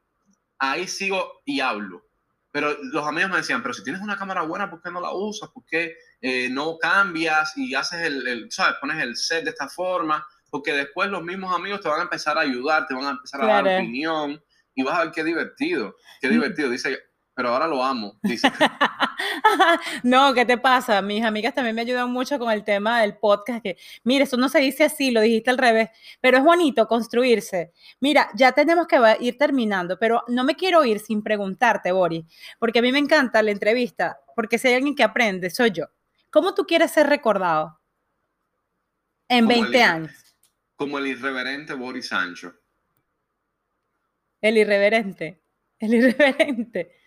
Speaker 2: ahí sigo y hablo. Pero los amigos me decían, pero si tienes una cámara buena, ¿por qué no la usas? ¿Por qué eh, no cambias y haces el, el, ¿sabes? Pones el set de esta forma, porque después los mismos amigos te van a empezar a ayudar, te van a empezar a
Speaker 1: Claro.
Speaker 2: dar opinión y vas a ver qué divertido, qué divertido. Dice, pero ahora lo amo. Dice, <laughs>
Speaker 1: no, ¿qué te pasa? Mis amigas también me ayudan mucho con el tema del podcast, que, mire, eso no se dice así, lo dijiste al revés, pero es bonito construirse. Mira, ya tenemos que ir terminando, pero no me quiero ir sin preguntarte, Boris, porque a mí me encanta la entrevista, porque si hay alguien que aprende, soy yo. ¿Cómo tú quieres ser recordado en
Speaker 2: Como el
Speaker 1: 20
Speaker 2: irre-
Speaker 1: años?
Speaker 2: como el irreverente Boris Sancho.
Speaker 1: El irreverente, el irreverente.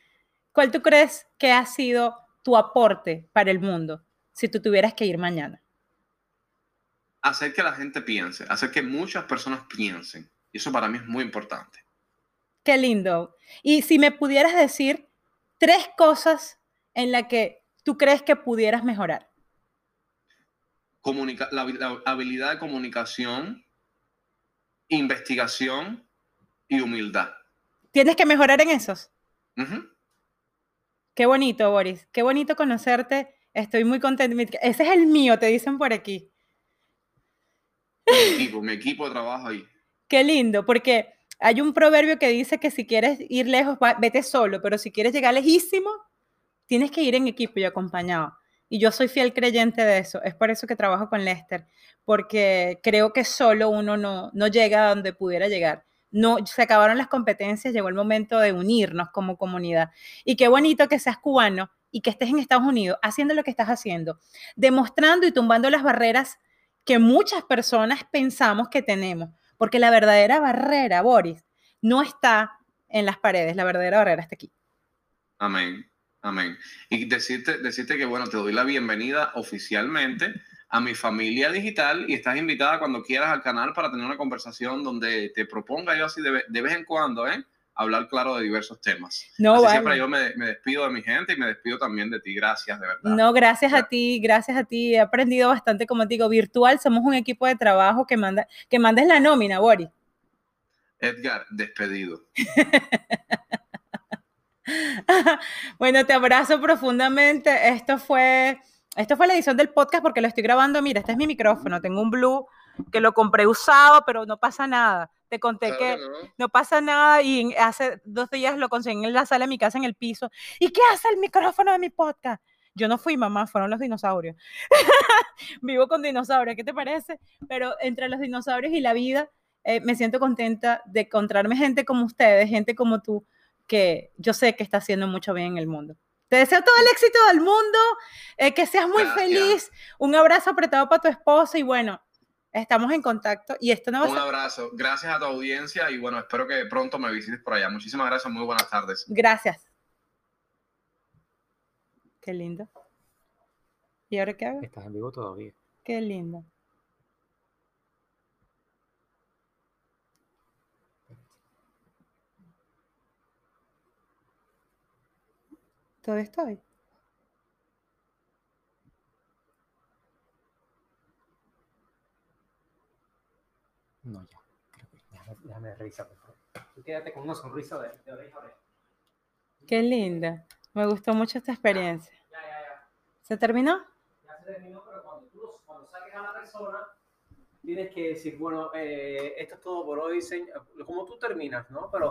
Speaker 1: ¿Cuál tú crees que ha sido tu aporte para el mundo si tú tuvieras que ir mañana?
Speaker 2: Hacer que la gente piense, hacer que muchas personas piensen. Y eso para mí es muy importante.
Speaker 1: Qué lindo. Y si me pudieras decir tres cosas en las que tú crees que pudieras mejorar.
Speaker 2: Comunica la, la habilidad de comunicación, investigación y humildad.
Speaker 1: ¿Tienes que mejorar en esos?
Speaker 2: Ujú.
Speaker 1: Qué bonito, Boris. Qué bonito conocerte. Estoy muy contenta. Ese es el mío, te dicen por aquí.
Speaker 2: Mi equipo, mi equipo de trabajo ahí.
Speaker 1: Qué lindo, porque hay un proverbio que dice que si quieres ir lejos, va- vete solo, pero si quieres llegar lejísimo, tienes que ir en equipo y acompañado. Y yo soy fiel creyente de eso. Es por eso que trabajo con Lester, porque creo que solo uno no, no llega a donde pudiera llegar. No, se acabaron las competencias, llegó el momento de unirnos como comunidad. Y qué bonito que seas cubano y que estés en Estados Unidos haciendo lo que estás haciendo, demostrando y tumbando las barreras que muchas personas pensamos que tenemos, porque la verdadera barrera, Boris, no está en las paredes, la verdadera barrera está aquí.
Speaker 2: Amén. Amén. Y decirte, decirte que, bueno, te doy la bienvenida oficialmente a mi familia digital y estás invitada cuando quieras al canal para tener una conversación donde te proponga yo así de, ve- de vez en cuando, ¿eh? Hablar claro de diversos temas.
Speaker 1: No,
Speaker 2: Así
Speaker 1: vale.
Speaker 2: siempre yo me, me despido de mi gente y me despido también de ti. Gracias, de verdad.
Speaker 1: No, gracias a ti, gracias a ti. He aprendido bastante, como te digo, virtual. Somos un equipo de trabajo que manda, que mandes la nómina, Boris.
Speaker 2: Edgar, despedido. <laughs>
Speaker 1: bueno, te abrazo profundamente. Esto fue, esto fue la edición del podcast porque lo estoy grabando. Mira, este es mi micrófono. Tengo un Blue que lo compré usado, pero no pasa nada. Te conté
Speaker 2: Claro
Speaker 1: que
Speaker 2: que no.
Speaker 1: no pasa nada y hace dos días lo conseguí en la sala de mi casa en el piso. ¿Y qué hace el micrófono de mi podcast? Yo no fui mamá, fueron los dinosaurios. <laughs> Vivo con dinosaurios, ¿qué te parece? Pero entre los dinosaurios y la vida, eh, me siento contenta de encontrarme gente como ustedes, gente como tú, que yo sé que está haciendo mucho bien en el mundo. Te deseo todo el éxito del mundo, eh, que seas muy
Speaker 2: Gracias.
Speaker 1: feliz, un abrazo apretado para tu esposo y bueno, estamos en contacto y esto no va a
Speaker 2: Un
Speaker 1: ser...
Speaker 2: abrazo. Gracias a tu audiencia y bueno, espero que pronto me visites por allá. Muchísimas gracias. Muy buenas tardes.
Speaker 1: Gracias. Qué lindo. ¿Y ahora qué hago?
Speaker 3: Estás en vivo todavía.
Speaker 1: Qué lindo. ¿Todavía estoy?
Speaker 3: No, ya. Creo que déjame, déjame revisar. por favor. Tú quédate con una sonrisa de, de oreja a oreja.
Speaker 1: Qué linda. Me gustó mucho esta experiencia.
Speaker 3: Ya, ya, ya.
Speaker 1: ¿Se terminó?
Speaker 3: Ya se terminó, pero cuando tú cuando saques a la persona, tienes que decir, bueno, eh, esto es todo por hoy. Como tú terminas, ¿no? Pero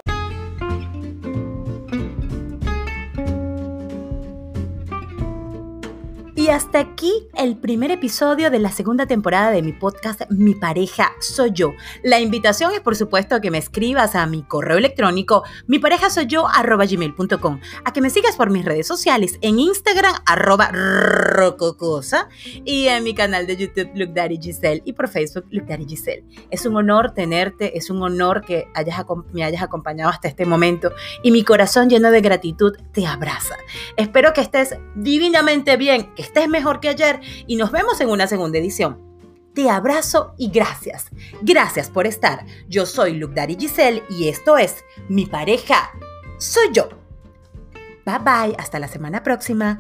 Speaker 1: Y hasta aquí el primer episodio de la segunda temporada de mi podcast Mi pareja soy yo. La invitación es por supuesto que me escribas a mi correo electrónico mi pareja soy yo gmail.com, a que me sigas por mis redes sociales en Instagram arroba rococosa y en mi canal de YouTube Look Daddy Giselle y por Facebook Look Daddy Giselle. Es un honor tenerte, es un honor que me hayas acompañado hasta este momento y mi corazón lleno de gratitud te abraza. Espero que estés divinamente bien, estés mejor que ayer y nos vemos en una segunda edición. Te abrazo y gracias. Gracias por estar. Yo soy Luke Daddy Giselle y esto es Mi pareja soy yo. Bye bye, hasta la semana próxima.